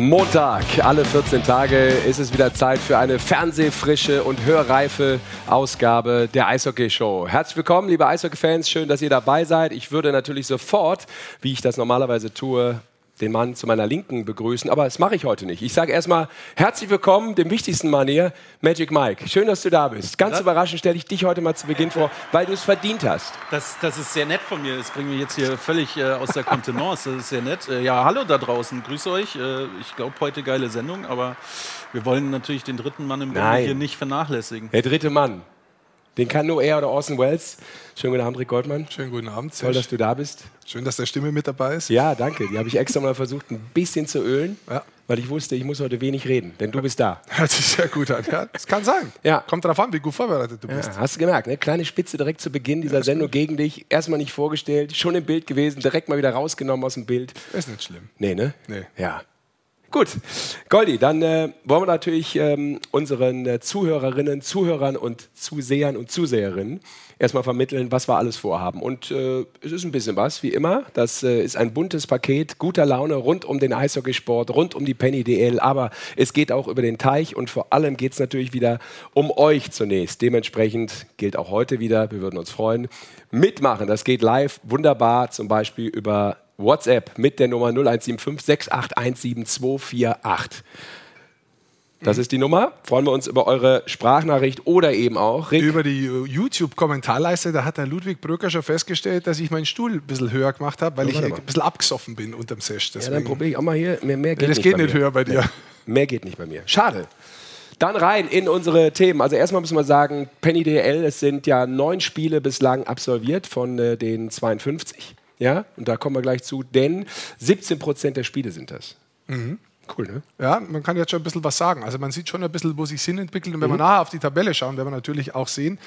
Montag, alle 14 Tage ist es wieder Zeit für eine fernsehfrische und hörreife Ausgabe der Eishockey Show. Herzlich willkommen, liebe Eishockey-Fans, schön, dass ihr dabei seid. Ich würde natürlich sofort, wie ich das normalerweise tue, den Mann zu meiner Linken begrüßen, aber das mache ich heute nicht. Ich sage erstmal herzlich willkommen, dem wichtigsten Mann hier, Magic Mike. Schön, dass du da bist. Ganz ja. überraschend stelle ich dich heute mal zu Beginn vor, weil du es verdient hast. Das, das ist sehr nett von mir. Das bringt mich jetzt hier völlig äh, aus der Kontenance. Das ist sehr nett. Äh, ja, hallo da draußen. Grüße euch. Äh, ich glaube, heute geile Sendung, aber wir wollen natürlich den dritten Mann im Grunde hier nicht vernachlässigen. Der dritte Mann. Den kann nur er oder Orson Welles. Schönen guten Abend, Rick Goldmann. Schönen guten Abend. Toll, dass du da bist. Schön, dass der Stimme mit dabei ist. Ja, danke. Die habe ich extra mal versucht, ein bisschen zu ölen, ja. weil ich wusste, ich muss heute wenig reden, denn du bist da. Hört sich sehr gut an. Ja, das kann sein. Ja. Kommt darauf an, wie gut vorbereitet du bist. Ja, hast du gemerkt, ne? kleine Spitze direkt zu Beginn dieser Sendung gut. gegen dich. Erstmal nicht vorgestellt, schon im Bild gewesen, direkt mal wieder rausgenommen aus dem Bild. Ist nicht schlimm. Nee, ne? Nee. Ja. Gut, Goldi, dann äh, wollen wir natürlich ähm, unseren äh, Zuhörerinnen, Zuhörern und Zusehern und Zuseherinnen erstmal vermitteln, was wir alles vorhaben. Und äh, es ist ein bisschen was, wie immer. Das äh, ist ein buntes Paket, guter Laune rund um den Eishockeysport, rund um die Penny DL, aber es geht auch über den Teich und vor allem geht es natürlich wieder um euch zunächst. Dementsprechend gilt auch heute wieder, wir würden uns freuen, mitmachen. Das geht live wunderbar, zum Beispiel über WhatsApp mit der Nummer 0175 6817248. Das ist die Nummer. Freuen wir uns über eure Sprachnachricht oder eben auch Rick. über die YouTube-Kommentarleiste. Da hat der Ludwig Brücker schon festgestellt, dass ich meinen Stuhl ein bisschen höher gemacht habe, weil ja, ich ein bisschen abgesoffen bin unterm Sesh. Deswegen. Ja, dann probiere ich auch mal hier. Mehr, mehr geht das nicht geht nicht höher bei dir. Mehr geht nicht bei mir. Schade. Dann rein in unsere Themen. Also erstmal müssen wir sagen, Penny DL, es sind ja neun Spiele bislang absolviert von äh, den 52. Ja, und da kommen wir gleich zu, denn 17 Prozent der Spiele sind das. Mhm. Cool, ne? Ja, man kann jetzt schon ein bisschen was sagen. Also man sieht schon ein bisschen, wo sich Sinn entwickelt. Und wenn mhm. wir nachher auf die Tabelle schauen, werden wir natürlich auch sehen,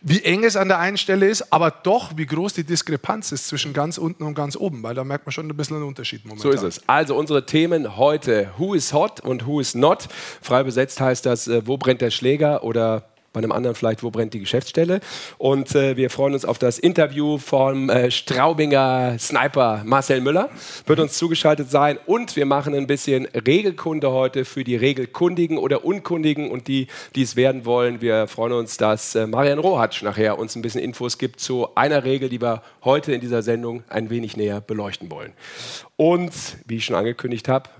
wie eng es an der einen Stelle ist, aber doch, wie groß die Diskrepanz ist zwischen ganz unten und ganz oben, weil da merkt man schon ein bisschen einen Unterschied momentan. So ist es. Also unsere Themen heute, Who is hot und Who is not. Frei besetzt heißt das, äh, wo brennt der Schläger oder bei einem anderen vielleicht, wo brennt die Geschäftsstelle. Und äh, wir freuen uns auf das Interview vom äh, Straubinger Sniper Marcel Müller, wird uns zugeschaltet sein. Und wir machen ein bisschen Regelkunde heute für die Regelkundigen oder Unkundigen und die, die es werden wollen. Wir freuen uns, dass äh, Marian Rohatsch nachher uns ein bisschen Infos gibt zu einer Regel, die wir heute in dieser Sendung ein wenig näher beleuchten wollen. Und wie ich schon angekündigt habe,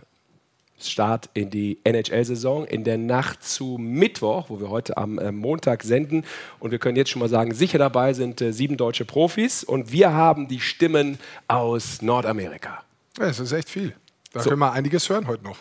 Start in die NHL-Saison in der Nacht zu Mittwoch, wo wir heute am äh, Montag senden. Und wir können jetzt schon mal sagen, sicher dabei sind äh, sieben deutsche Profis und wir haben die Stimmen aus Nordamerika. Ja, das ist echt viel. Da so. können wir einiges hören heute noch.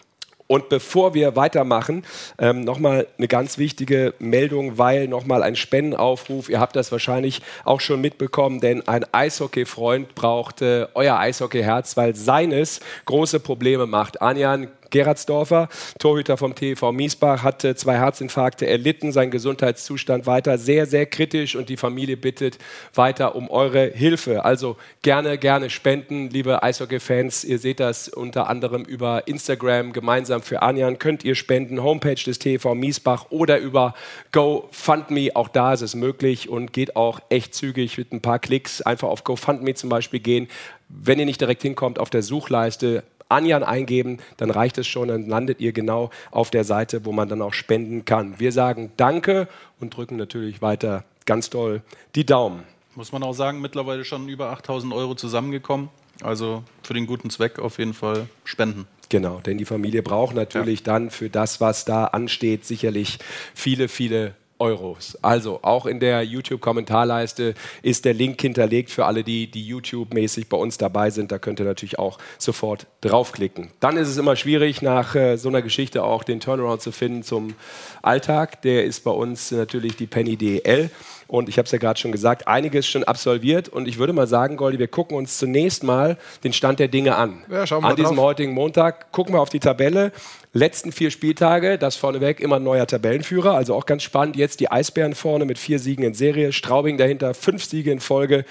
Und bevor wir weitermachen, ähm, nochmal eine ganz wichtige Meldung, weil nochmal ein Spendenaufruf, ihr habt das wahrscheinlich auch schon mitbekommen, denn ein Eishockey-Freund braucht äh, euer Eishockey-Herz, weil seines große Probleme macht. Anjan Gerardsdorfer, Torhüter vom TV Miesbach, hatte zwei Herzinfarkte erlitten, sein Gesundheitszustand weiter sehr, sehr kritisch und die Familie bittet weiter um eure Hilfe. Also gerne, gerne spenden, liebe Eishockey-Fans. Ihr seht das unter anderem über Instagram gemeinsam für Anjan. Könnt ihr spenden, Homepage des TV Miesbach oder über GoFundMe. Auch da ist es möglich und geht auch echt zügig mit ein paar Klicks. Einfach auf GoFundMe zum Beispiel gehen. Wenn ihr nicht direkt hinkommt, auf der Suchleiste Anjan eingeben, dann reicht es schon, dann landet ihr genau auf der Seite, wo man dann auch spenden kann. Wir sagen Danke und drücken natürlich weiter ganz doll die Daumen. Muss man auch sagen, mittlerweile schon über 8000 Euro zusammengekommen. Also für den guten Zweck auf jeden Fall spenden. Genau, denn die Familie braucht natürlich ja. dann für das, was da ansteht, sicherlich viele, viele Euros. Also auch in der YouTube-Kommentarleiste ist der Link hinterlegt für alle, die, die YouTube-mäßig bei uns dabei sind. Da könnt ihr natürlich auch sofort draufklicken. Dann ist es immer schwierig, nach äh, so einer Geschichte auch den Turnaround zu finden zum Alltag. Der ist bei uns natürlich die Penny DL. Und ich habe es ja gerade schon gesagt, einiges schon absolviert. Und ich würde mal sagen, Goldi, wir gucken uns zunächst mal den Stand der Dinge an. Ja, schauen wir an diesem drauf. heutigen Montag gucken wir auf die Tabelle. Letzten vier Spieltage, das vorneweg immer ein neuer Tabellenführer, also auch ganz spannend. Jetzt die Eisbären vorne mit vier Siegen in Serie, Straubing dahinter, fünf Siege in Folge.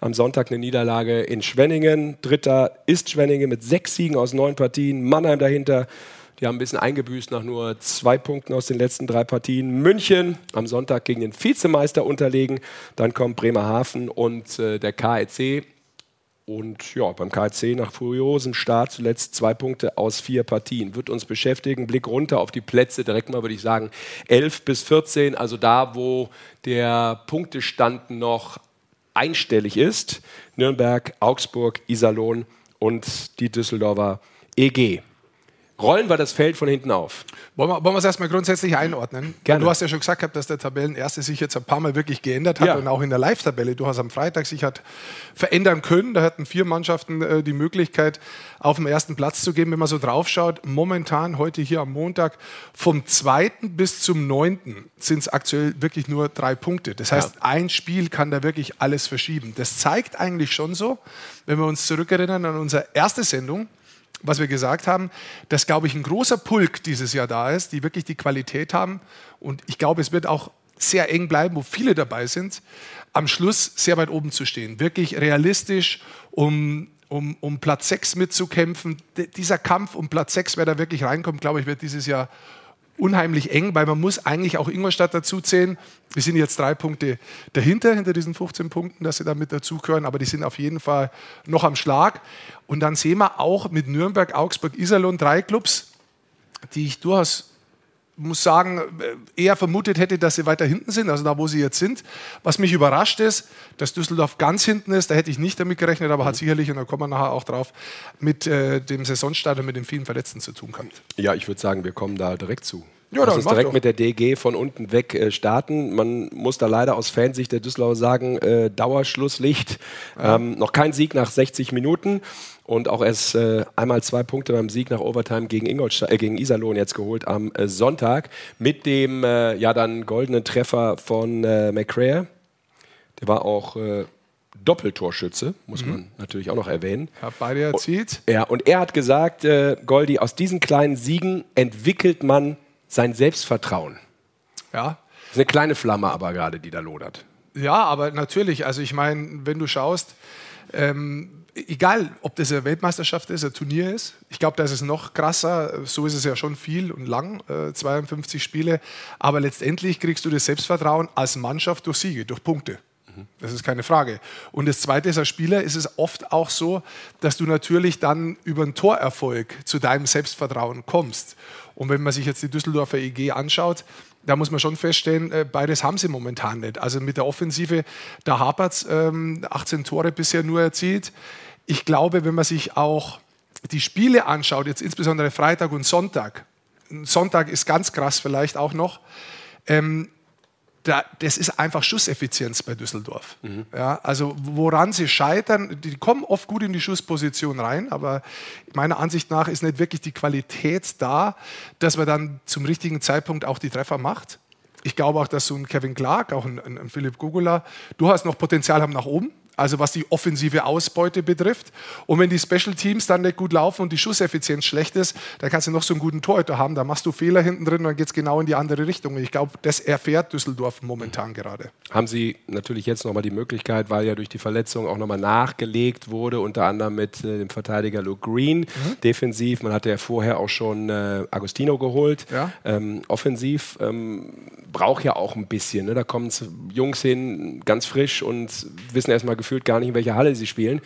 Am Sonntag eine Niederlage in Schwenningen. Dritter ist Schwenningen mit sechs Siegen aus neun Partien. Mannheim dahinter die haben ein bisschen eingebüßt nach nur zwei Punkten aus den letzten drei Partien. München am Sonntag gegen den Vizemeister unterlegen. Dann kommt Bremerhaven und äh, der KEC. Und ja, beim KC nach furiosem Start zuletzt zwei Punkte aus vier Partien. Wird uns beschäftigen. Blick runter auf die Plätze, direkt mal würde ich sagen 11 bis 14, also da, wo der Punktestand noch einstellig ist. Nürnberg, Augsburg, Iserlohn und die Düsseldorfer EG. Rollen wir das Feld von hinten auf. Wollen wir, wollen wir es erstmal grundsätzlich einordnen? Gerne. Du hast ja schon gesagt, dass der Tabellenerste sich jetzt ein paar Mal wirklich geändert hat ja. und auch in der Live-Tabelle. Du hast am Freitag sich hat verändern können. Da hatten vier Mannschaften äh, die Möglichkeit, auf dem ersten Platz zu gehen. Wenn man so draufschaut, momentan heute hier am Montag vom zweiten bis zum neunten sind es aktuell wirklich nur drei Punkte. Das heißt, ja. ein Spiel kann da wirklich alles verschieben. Das zeigt eigentlich schon so, wenn wir uns zurückerinnern an unsere erste Sendung was wir gesagt haben, dass, glaube ich, ein großer Pulk dieses Jahr da ist, die wirklich die Qualität haben. Und ich glaube, es wird auch sehr eng bleiben, wo viele dabei sind, am Schluss sehr weit oben zu stehen. Wirklich realistisch, um, um, um Platz 6 mitzukämpfen. D dieser Kampf um Platz 6, wer da wirklich reinkommt, glaube ich, wird dieses Jahr unheimlich eng, weil man muss eigentlich auch Ingolstadt dazu zählen. Wir sind jetzt drei Punkte dahinter, hinter diesen 15 Punkten, dass sie da mit dazugehören, aber die sind auf jeden Fall noch am Schlag. Und dann sehen wir auch mit Nürnberg, Augsburg, Iserlohn drei Clubs, die ich durchaus muss sagen, eher vermutet hätte, dass sie weiter hinten sind, also da, wo sie jetzt sind. Was mich überrascht ist, dass Düsseldorf ganz hinten ist, da hätte ich nicht damit gerechnet, aber hat sicherlich, und da kommen wir nachher auch drauf, mit äh, dem Saisonstart und mit den vielen Verletzten zu tun gehabt. Ja, ich würde sagen, wir kommen da direkt zu. Ja, uns direkt doch. mit der DG von unten weg äh, starten. Man muss da leider aus Fansicht der Düsseldorfer sagen, äh, Dauerschlusslicht. Ja. Ähm, noch kein Sieg nach 60 Minuten und auch erst äh, einmal zwei Punkte beim Sieg nach Overtime gegen, Ingolstadt, äh, gegen Iserlohn jetzt geholt am äh, Sonntag mit dem äh, ja dann goldenen Treffer von äh, McCray. Der war auch äh, Doppeltorschütze, muss mhm. man natürlich auch noch erwähnen. Hat beide erzielt. Und, ja, und er hat gesagt, äh, Goldi, aus diesen kleinen Siegen entwickelt man sein Selbstvertrauen. Ja. Das ist eine kleine Flamme aber gerade, die da lodert. Ja, aber natürlich, also ich meine, wenn du schaust, ähm, egal ob das eine Weltmeisterschaft ist, ein Turnier ist, ich glaube, da ist es noch krasser, so ist es ja schon viel und lang, äh, 52 Spiele, aber letztendlich kriegst du das Selbstvertrauen als Mannschaft durch Siege, durch Punkte. Das ist keine Frage. Und das Zweite ist, als Spieler ist es oft auch so, dass du natürlich dann über einen Torerfolg zu deinem Selbstvertrauen kommst. Und wenn man sich jetzt die Düsseldorfer EG anschaut, da muss man schon feststellen, äh, beides haben sie momentan nicht. Also mit der Offensive, da hapert es, ähm, 18 Tore bisher nur erzielt. Ich glaube, wenn man sich auch die Spiele anschaut, jetzt insbesondere Freitag und Sonntag, Sonntag ist ganz krass vielleicht auch noch, ähm, da, das ist einfach Schusseffizienz bei Düsseldorf. Mhm. Ja, also woran sie scheitern, die kommen oft gut in die Schussposition rein, aber meiner Ansicht nach ist nicht wirklich die Qualität da, dass man dann zum richtigen Zeitpunkt auch die Treffer macht. Ich glaube auch, dass so ein Kevin Clark, auch ein, ein Philipp Gugula, durchaus noch Potenzial haben nach oben also was die offensive Ausbeute betrifft. Und wenn die Special Teams dann nicht gut laufen und die Schusseffizienz schlecht ist, dann kannst du noch so einen guten Torhüter haben, da machst du Fehler hinten drin und dann geht es genau in die andere Richtung. Und ich glaube, das erfährt Düsseldorf momentan gerade. Haben Sie natürlich jetzt nochmal die Möglichkeit, weil ja durch die Verletzung auch nochmal nachgelegt wurde, unter anderem mit äh, dem Verteidiger Luke Green, mhm. defensiv. Man hatte ja vorher auch schon äh, Agostino geholt, ja. ähm, offensiv. Ähm, braucht ja auch ein bisschen. Ne? Da kommen Jungs hin, ganz frisch und wissen erstmal gefühlt gar nicht, in welcher Halle sie spielen.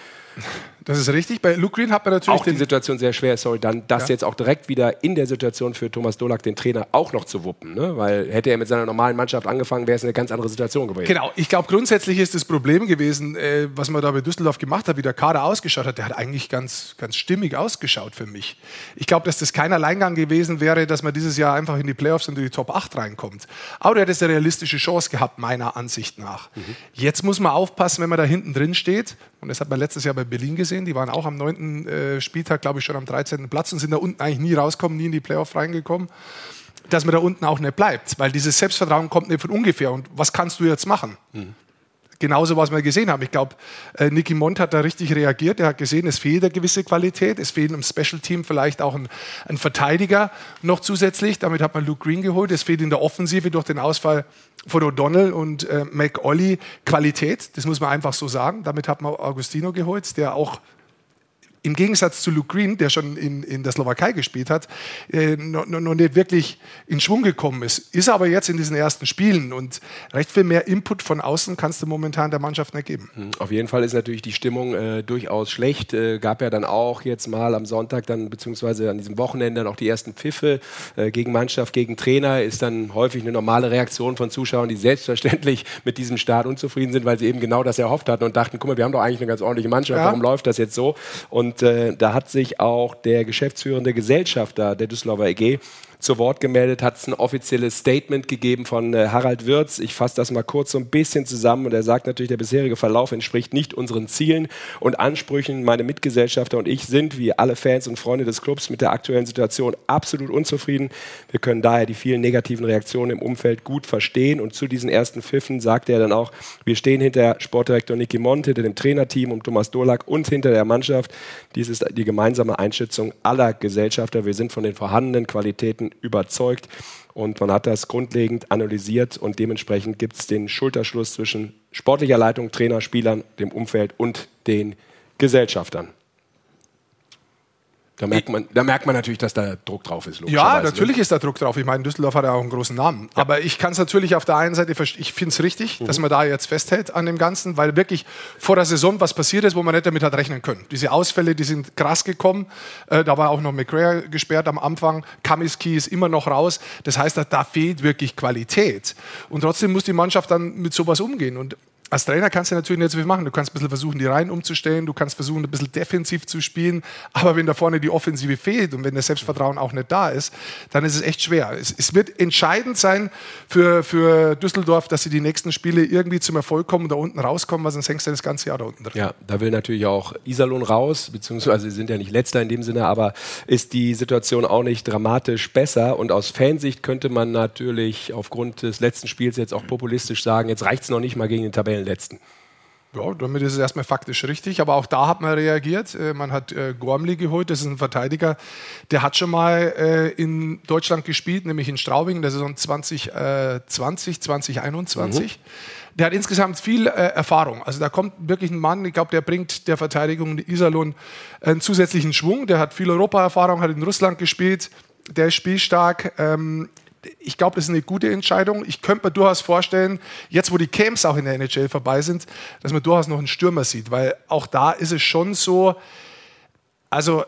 Das ist richtig. Bei Luke Green hat man natürlich auch die Situation sehr schwer. Sorry, dann das ja. jetzt auch direkt wieder in der Situation für Thomas Dolak, den Trainer, auch noch zu wuppen. Ne? Weil hätte er mit seiner normalen Mannschaft angefangen, wäre es eine ganz andere Situation gewesen. Genau. Ich glaube, grundsätzlich ist das Problem gewesen, äh, was man da bei Düsseldorf gemacht hat, wie der Kader ausgeschaut hat. Der hat eigentlich ganz, ganz stimmig ausgeschaut für mich. Ich glaube, dass das kein Alleingang gewesen wäre, dass man dieses Jahr einfach in die Playoffs und in die Top 8 reinkommt. Aber der hat eine realistische Chance gehabt, meiner Ansicht nach. Mhm. Jetzt muss man aufpassen, wenn man da hinten drin steht. Und das hat man letztes Jahr bei Berlin gesehen. Die waren auch am 9 neunten äh, Spieltag, glaube ich, schon am 13. Platz und sind da unten eigentlich nie rausgekommen, nie in die Playoff reingekommen, dass man da unten auch nicht bleibt. Weil dieses Selbstvertrauen kommt nicht von ungefähr. Und was kannst du jetzt machen? Mhm. Genauso, was wir gesehen haben. Ich glaube, äh, Nicky Mont hat da richtig reagiert. Er hat gesehen, es fehlt eine gewisse Qualität. Es fehlt im Special Team vielleicht auch ein, ein Verteidiger noch zusätzlich. Damit hat man Luke Green geholt. Es fehlt in der Offensive durch den Ausfall von O'Donnell und äh, McOlly Qualität. Das muss man einfach so sagen. Damit hat man Augustino geholt, der auch im Gegensatz zu Luke Green, der schon in, in der Slowakei gespielt hat, äh, noch, noch nicht wirklich in Schwung gekommen ist. Ist aber jetzt in diesen ersten Spielen und recht viel mehr Input von außen kannst du momentan der Mannschaft nicht geben. Hm, auf jeden Fall ist natürlich die Stimmung äh, durchaus schlecht. Äh, gab ja dann auch jetzt mal am Sonntag dann, beziehungsweise an diesem Wochenende dann auch die ersten Pfiffe äh, gegen Mannschaft, gegen Trainer. Ist dann häufig eine normale Reaktion von Zuschauern, die selbstverständlich mit diesem Start unzufrieden sind, weil sie eben genau das erhofft hatten und dachten, guck mal, wir haben doch eigentlich eine ganz ordentliche Mannschaft, ja. warum läuft das jetzt so? Und äh, da hat sich auch der geschäftsführende Gesellschafter der Düsseldorfer EG zu Wort gemeldet, hat es ein offizielles Statement gegeben von äh, Harald Wirz. Ich fasse das mal kurz so ein bisschen zusammen und er sagt natürlich, der bisherige Verlauf entspricht nicht unseren Zielen und Ansprüchen. Meine Mitgesellschafter und ich sind, wie alle Fans und Freunde des Clubs, mit der aktuellen Situation absolut unzufrieden. Wir können daher die vielen negativen Reaktionen im Umfeld gut verstehen und zu diesen ersten Pfiffen sagte er dann auch, wir stehen hinter Sportdirektor Niki Mont, hinter dem Trainerteam um Thomas Dolak und hinter der Mannschaft. Dies ist die gemeinsame Einschätzung aller Gesellschafter. Wir sind von den vorhandenen Qualitäten überzeugt. Und man hat das grundlegend analysiert und dementsprechend gibt es den Schulterschluss zwischen sportlicher Leitung, Trainer, Spielern, dem Umfeld und den Gesellschaftern. Da merkt, man, da merkt man natürlich, dass da Druck drauf ist. Ja, natürlich ne? ist da Druck drauf. Ich meine, Düsseldorf hat ja auch einen großen Namen. Ja. Aber ich kann es natürlich auf der einen Seite, ich finde es richtig, mhm. dass man da jetzt festhält an dem Ganzen, weil wirklich vor der Saison was passiert ist, wo man nicht damit hat rechnen können. Diese Ausfälle, die sind krass gekommen. Äh, da war auch noch McRae gesperrt am Anfang. Kamiski ist immer noch raus. Das heißt, da, da fehlt wirklich Qualität. Und trotzdem muss die Mannschaft dann mit sowas umgehen. Und als Trainer kannst du natürlich nicht so viel machen. Du kannst ein bisschen versuchen, die Reihen umzustellen, du kannst versuchen, ein bisschen defensiv zu spielen. Aber wenn da vorne die Offensive fehlt und wenn das Selbstvertrauen auch nicht da ist, dann ist es echt schwer. Es, es wird entscheidend sein für, für Düsseldorf, dass sie die nächsten Spiele irgendwie zum Erfolg kommen und da unten rauskommen, weil sonst hängst du das ganze Jahr da unten drin. Ja, da will natürlich auch Iserlohn raus, beziehungsweise sie sind ja nicht letzter in dem Sinne, aber ist die Situation auch nicht dramatisch besser. Und aus Fansicht könnte man natürlich aufgrund des letzten Spiels jetzt auch populistisch sagen, jetzt reicht es noch nicht mal gegen den Tabellen Tabellenletzten. Ja, damit ist es erstmal faktisch richtig, aber auch da hat man reagiert. Äh, man hat äh, Gormley geholt, das ist ein Verteidiger, der hat schon mal äh, in Deutschland gespielt, nämlich in Straubing, der Saison 2020, 2021. Mhm. Der hat insgesamt viel äh, Erfahrung. Also da kommt wirklich ein Mann, ich glaube, der bringt der Verteidigung Iserlohn einen zusätzlichen Schwung. Der hat viel Europaerfahrung, hat in Russland gespielt, der ist spielstark. Ähm, ich glaube, das ist eine gute Entscheidung. Ich könnte mir durchaus vorstellen, jetzt wo die Camps auch in der NHL vorbei sind, dass man durchaus noch einen Stürmer sieht, weil auch da ist es schon so, also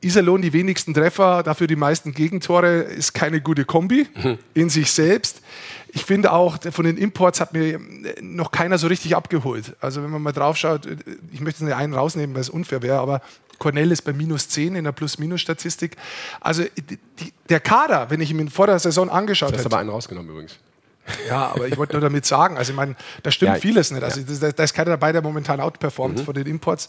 Iserlohn die wenigsten Treffer, dafür die meisten Gegentore, ist keine gute Kombi mhm. in sich selbst. Ich finde auch, von den Imports hat mir noch keiner so richtig abgeholt. Also wenn man mal drauf schaut, ich möchte nicht einen rausnehmen, weil es unfair wäre, aber Cornell ist bei minus 10 in der Plus-Minus-Statistik. Also die, der Kader, wenn ich ihn vor der Saison angeschaut hätte. Du hast aber einen rausgenommen übrigens. Ja, aber ich wollte nur damit sagen, also ich meine, da stimmt ja, vieles nicht. Also ja. da ist keiner dabei, der momentan outperformt mhm. von den Imports,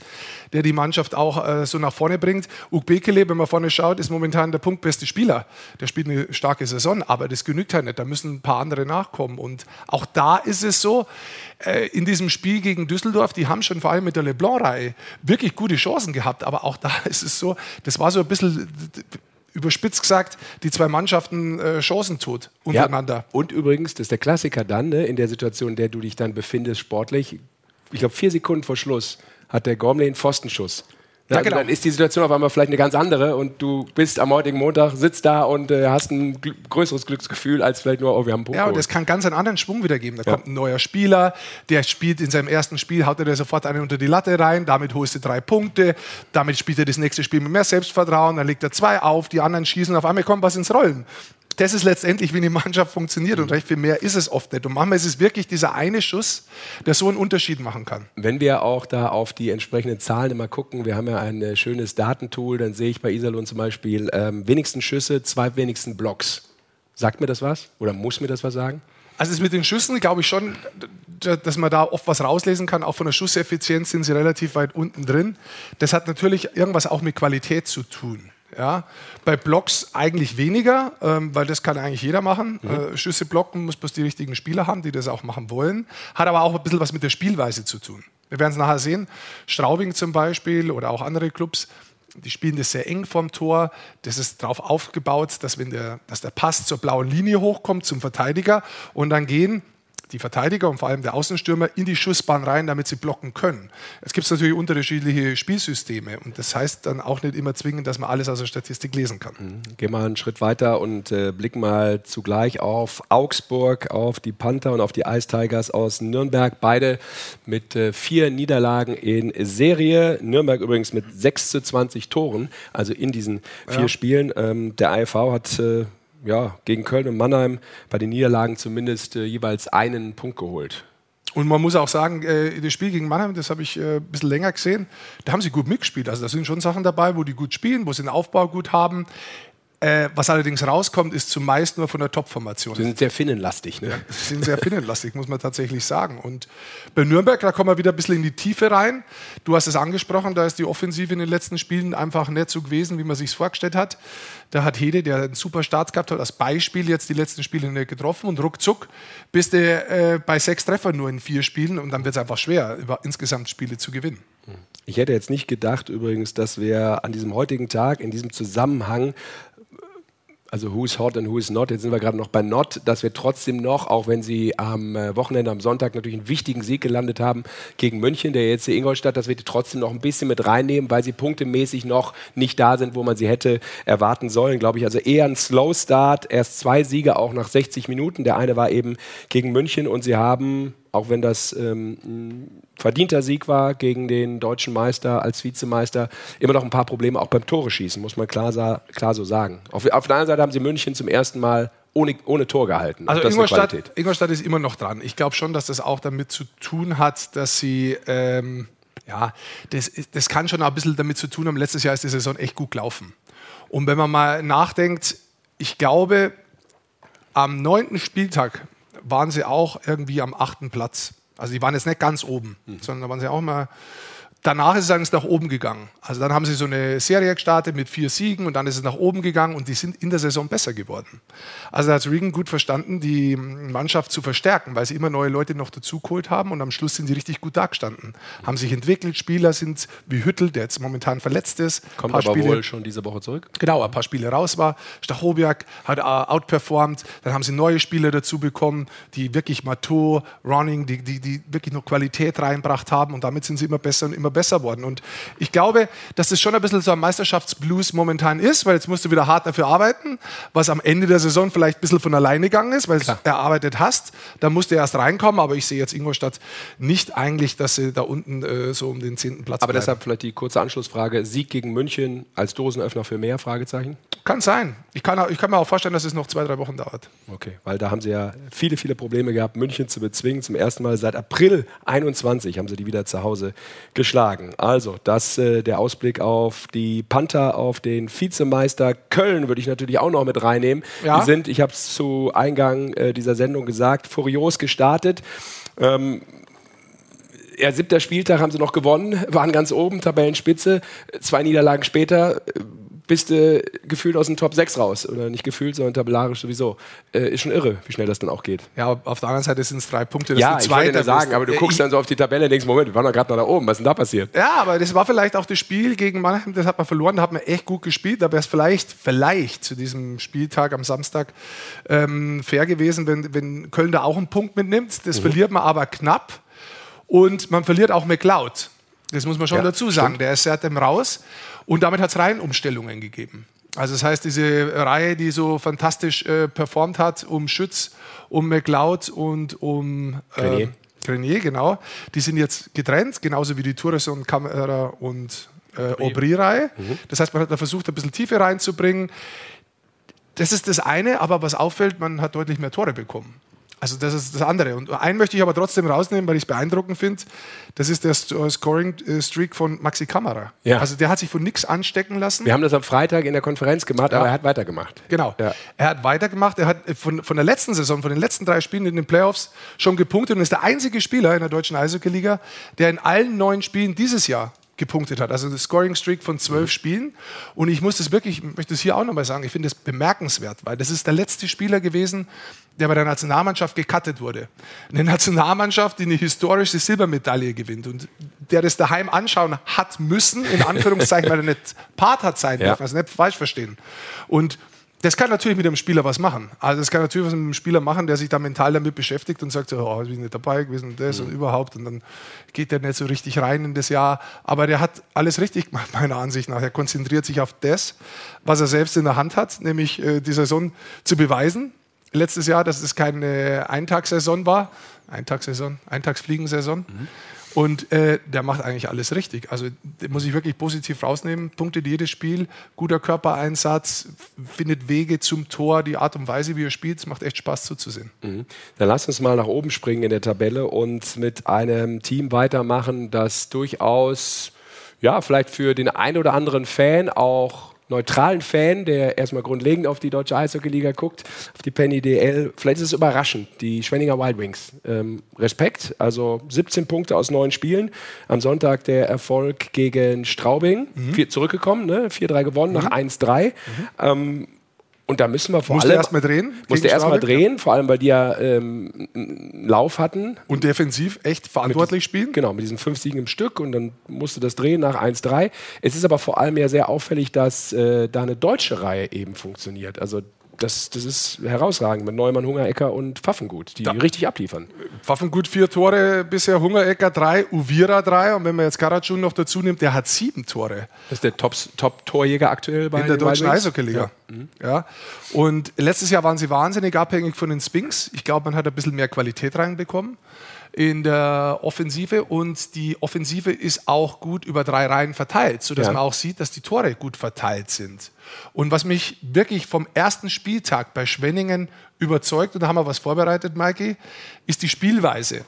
der die Mannschaft auch äh, so nach vorne bringt. Bekele, wenn man vorne schaut, ist momentan der punktbeste Spieler. Der spielt eine starke Saison, aber das genügt halt nicht. Da müssen ein paar andere nachkommen. Und auch da ist es so, äh, in diesem Spiel gegen Düsseldorf, die haben schon vor allem mit der Leblanc-Reihe wirklich gute Chancen gehabt. Aber auch da ist es so, das war so ein bisschen überspitzt gesagt, die zwei Mannschaften äh, tut untereinander. Ja, und übrigens, das ist der Klassiker dann, ne, in der Situation, in der du dich dann befindest, sportlich, ich glaube, vier Sekunden vor Schluss hat der Gormley einen Pfostenschuss. Ja, also genau. Dann ist die Situation auf einmal vielleicht eine ganz andere und du bist am heutigen Montag, sitzt da und äh, hast ein gl größeres Glücksgefühl als vielleicht nur, oh, wir haben einen Punkt. Ja, und das kann ganz einen anderen Schwung wiedergeben. Da ja. kommt ein neuer Spieler, der spielt in seinem ersten Spiel, haut er dir sofort einen unter die Latte rein, damit holst du drei Punkte, damit spielt er das nächste Spiel mit mehr Selbstvertrauen, dann legt er zwei auf, die anderen schießen, auf einmal kommt was ins Rollen das ist letztendlich, wie eine Mannschaft funktioniert und recht viel mehr ist es oft nicht. Und manchmal ist es wirklich dieser eine Schuss, der so einen Unterschied machen kann. Wenn wir auch da auf die entsprechenden Zahlen immer gucken, wir haben ja ein äh, schönes Datentool, dann sehe ich bei Iserlohn zum Beispiel ähm, wenigsten Schüsse, zwei wenigsten Blocks. Sagt mir das was? Oder muss mir das was sagen? Also das mit den Schüssen glaube ich schon, dass man da oft was rauslesen kann. Auch von der Schusseffizienz sind sie relativ weit unten drin. Das hat natürlich irgendwas auch mit Qualität zu tun. Ja, bei Blocks eigentlich weniger, ähm, weil das kann eigentlich jeder machen. Mhm. Äh, Schüsse blocken muss bloß die richtigen Spieler haben, die das auch machen wollen. Hat aber auch ein bisschen was mit der Spielweise zu tun. Wir werden es nachher sehen. Straubing zum Beispiel oder auch andere Clubs, die spielen das sehr eng vom Tor. Das ist darauf aufgebaut, dass, wenn der, dass der Pass zur blauen Linie hochkommt zum Verteidiger und dann gehen die Verteidiger und vor allem der Außenstürmer in die Schussbahn rein, damit sie blocken können. Es gibt natürlich unterschiedliche Spielsysteme und das heißt dann auch nicht immer zwingend, dass man alles aus der Statistik lesen kann. Mhm. Gehen wir einen Schritt weiter und äh, blicken mal zugleich auf Augsburg, auf die Panther und auf die Ice Tigers aus Nürnberg. Beide mit äh, vier Niederlagen in Serie. Nürnberg übrigens mit 6 zu 20 Toren, also in diesen vier ja. Spielen. Ähm, der AFV hat äh, ja, gegen Köln und Mannheim bei den Niederlagen zumindest äh, jeweils einen Punkt geholt. Und man muss auch sagen, äh, das Spiel gegen Mannheim, das habe ich äh, ein bisschen länger gesehen, da haben sie gut mitgespielt. Also da sind schon Sachen dabei, wo die gut spielen, wo sie den Aufbau gut haben. Äh, was allerdings rauskommt, ist zumeist nur von der Top-Formation. Sie sind sehr finnenlastig, ne? Ja, sie sind sehr finnenlastig, muss man tatsächlich sagen. Und bei Nürnberg, da kommen wir wieder ein bisschen in die Tiefe rein. Du hast es angesprochen, da ist die Offensive in den letzten Spielen einfach nicht so gewesen, wie man sich vorgestellt hat. Da hat Hede, der einen super Start gehabt hat, als Beispiel jetzt die letzten Spiele nicht getroffen und ruckzuck bist du äh, bei sechs Treffern nur in vier Spielen und dann wird es einfach schwer, über insgesamt Spiele zu gewinnen. Ich hätte jetzt nicht gedacht übrigens, dass wir an diesem heutigen Tag in diesem Zusammenhang also who's hot and who's not. Jetzt sind wir gerade noch bei not, dass wir trotzdem noch, auch wenn sie am äh, Wochenende, am Sonntag natürlich einen wichtigen Sieg gelandet haben gegen München, der jetzt Ingolstadt, dass wir die trotzdem noch ein bisschen mit reinnehmen, weil sie punktemäßig noch nicht da sind, wo man sie hätte erwarten sollen, glaube ich. Also eher ein Slow Start, erst zwei Siege auch nach 60 Minuten. Der eine war eben gegen München und sie haben auch wenn das ähm, ein verdienter Sieg war gegen den deutschen Meister als Vizemeister, immer noch ein paar Probleme auch beim Tore schießen, muss man klar, klar so sagen. Auf, auf, der anderen Seite haben sie München zum ersten Mal ohne, ohne Tor gehalten. Also Ingolstadt, Ingolstadt, ist immer noch dran. Ich glaube schon, dass das auch damit zu tun hat, dass sie ähm, ja, das, das kann schon ein bisschen damit zu tun haben. Letztes Jahr ist die Saison echt gut gelaufen. Und wenn man mal nachdenkt, ich glaube, am neunten Spieltag waren sie auch irgendwie am achten Platz. Also die waren jetzt nicht ganz oben, mhm. sondern da waren sie auch mal danach ist es eigentlich nach oben gegangen. Also dann haben sie so eine Serie gestartet mit vier Siegen und dann ist es nach oben gegangen und die sind in der Saison besser geworden. Also da hat Regan gut verstanden, die Mannschaft zu verstärken, weil sie immer neue Leute noch dazu geholt haben und am Schluss sind sie richtig gut dagestanden. Haben sich entwickelt, Spieler sind wie Hüttel, der jetzt momentan verletzt ist. Kommt aber Spiele, wohl schon diese Woche zurück. Genau, ein paar Spiele raus war. Stachowiak hat outperformed, dann haben sie neue Spieler dazu bekommen, die wirklich Mato, Running, die, die, die wirklich noch Qualität reinbracht haben und damit sind sie immer besser und immer immer besser worden. Und ich glaube, dass das schon ein bisschen so ein Meisterschaftsblues momentan ist, weil jetzt musst du wieder hart dafür arbeiten, was am Ende der Saison vielleicht ein bisschen von alleine gegangen ist, weil du es erarbeitet hast. Da musst du erst reinkommen, aber ich sehe jetzt Ingolstadt nicht eigentlich, dass sie da unten äh, so um den zehnten Platz Aber bleiben. deshalb vielleicht die kurze Anschlussfrage. Sieg gegen München als Dosenöffner für mehr? Fragezeichen? Kann sein. Ich kann, ich kann mir auch vorstellen, dass es noch zwei, drei Wochen dauert. Okay, weil da haben sie ja viele, viele Probleme gehabt, München zu bezwingen. Zum ersten Mal seit April 21 haben sie die wieder zu Hause geschlagen. Also, das äh, der Ausblick auf die Panther, auf den Vizemeister Köln würde ich natürlich auch noch mit reinnehmen. Ja. Die sind, ich habe es zu Eingang äh, dieser Sendung gesagt, furios gestartet. Ähm, ja, siebter Spieltag haben sie noch gewonnen, waren ganz oben, Tabellenspitze. Zwei Niederlagen später äh, bist du gefühlt aus dem Top 6 raus. Oder nicht gefühlt, sondern tabellarisch sowieso. Äh, ist schon irre, wie schnell das dann auch geht. Ja, auf der anderen Seite sind es drei Punkte. Das ja, ich wollte sagen, aber du guckst dann so auf die Tabelle und denkst, Moment, wir waren doch gerade noch da oben, was ist denn da passiert? Ja, aber das war vielleicht auch das Spiel gegen Mannheim, das hat man verloren, da hat man echt gut gespielt. Da wäre es vielleicht, vielleicht zu diesem Spieltag am Samstag ähm, fair gewesen, wenn, wenn Köln da auch einen Punkt mitnimmt. Das mhm. verliert man aber knapp. Und man verliert auch McLeod. Das muss man schon ja, dazu sagen. Stimmt. Der ist seitdem raus. Und damit hat es Reihenumstellungen gegeben. Also das heißt, diese Reihe, die so fantastisch äh, performt hat, um Schütz, um McLeod und um äh, Grenier. Grenier, genau, die sind jetzt getrennt, genauso wie die Tourist und Kamera und äh, Aubry-Reihe. Mhm. Das heißt, man hat da versucht, ein bisschen Tiefe reinzubringen. Das ist das eine, aber was auffällt, man hat deutlich mehr Tore bekommen. Also das ist das andere. Und einen möchte ich aber trotzdem rausnehmen, weil ich es beeindruckend finde. Das ist der äh, Scoring-Streak von Maxi Kamera. Ja. Also der hat sich von nichts anstecken lassen. Wir haben das am Freitag in der Konferenz gemacht, ja. aber er hat weitergemacht. Genau. Ja. Er hat weitergemacht. Er hat von, von der letzten Saison, von den letzten drei Spielen in den Playoffs schon gepunktet und ist der einzige Spieler in der deutschen Eishockey-Liga, der in allen neun Spielen dieses Jahr gepunktet hat. Also eine Scoring Streak von zwölf mhm. Spielen. Und ich muss das wirklich, ich möchte es hier auch nochmal sagen, ich finde das bemerkenswert, weil das ist der letzte Spieler gewesen, der bei der Nationalmannschaft gecuttet wurde. Eine Nationalmannschaft, die eine historische Silbermedaille gewinnt und der das daheim anschauen hat müssen, in Anführungszeichen, weil er nicht Part hat sein ja. dürfen, also nicht falsch verstehen. Und Das kann natürlich mit dem Spieler was machen. Also das kann natürlich was mit einem Spieler machen, der sich da mental damit beschäftigt und sagt, so, oh, ich bin nicht dabei gewesen und das mhm. und überhaupt. Und dann geht der nicht so richtig rein in das Jahr. Aber der hat alles richtig gemacht, meiner Ansicht nach. Er konzentriert sich auf das, was er selbst in der Hand hat, nämlich äh, die Saison zu beweisen. Letztes Jahr, dass es keine Eintagssaison war. Eintagssaison, Eintagsfliegensaison. Mhm. Und äh, der macht eigentlich alles richtig. Also muss ich wirklich positiv rausnehmen. Punkte jedes Spiel, guter Körpereinsatz, findet Wege zum Tor, die Art und Weise, wie er spielt, es macht echt Spaß zuzusehen. Mhm. Dann lass uns mal nach oben springen in der Tabelle und mit einem Team weitermachen, das durchaus ja, vielleicht für den einen oder anderen Fan auch neutralen Fan, der erstmal grundlegend auf die deutsche Eishockey-Liga guckt, auf die Penny DL, vielleicht ist es überraschend, die Schwenninger Wild Wings. Ähm, Respekt, also 17 Punkte aus neun Spielen. Am Sonntag der Erfolg gegen Straubing, mhm. vier, zurückgekommen, ne? 4-3 gewonnen mhm. nach 1-3. Mhm. Ähm, und da müssen wir vor musste allem. Musste erstmal drehen? Musste erstmal drehen, vor allem, weil die ja ähm, einen Lauf hatten. Und defensiv echt verantwortlich mit, spielen? Genau, mit diesen fünf Siegen im Stück und dann musste das drehen nach 1-3. Es ist aber vor allem ja sehr auffällig, dass äh, da eine deutsche Reihe eben funktioniert. Also das, das ist herausragend mit Neumann, Hungerecker und Pfaffengut, die ja. richtig abliefern. Pfaffengut vier Tore bisher, Hungerecker drei, Uvira drei und wenn man jetzt Karatschun noch dazu nimmt, der hat sieben Tore. Das ist der Top-Torjäger Top aktuell bei In der deutschen Eishockey-Liga. Ja. Mhm. ja. Und letztes Jahr waren sie wahnsinnig abhängig von den Spinks. Ich glaube, man hat ein bisschen mehr Qualität reinbekommen in der Offensive und die Offensive ist auch gut über drei Reihen verteilt, sodass ja. man auch sieht, dass die Tore gut verteilt sind. Und was mich wirklich vom ersten Spieltag bei Schwenningen überzeugt, und da haben wir was vorbereitet, Maiki, ist die Spielweise.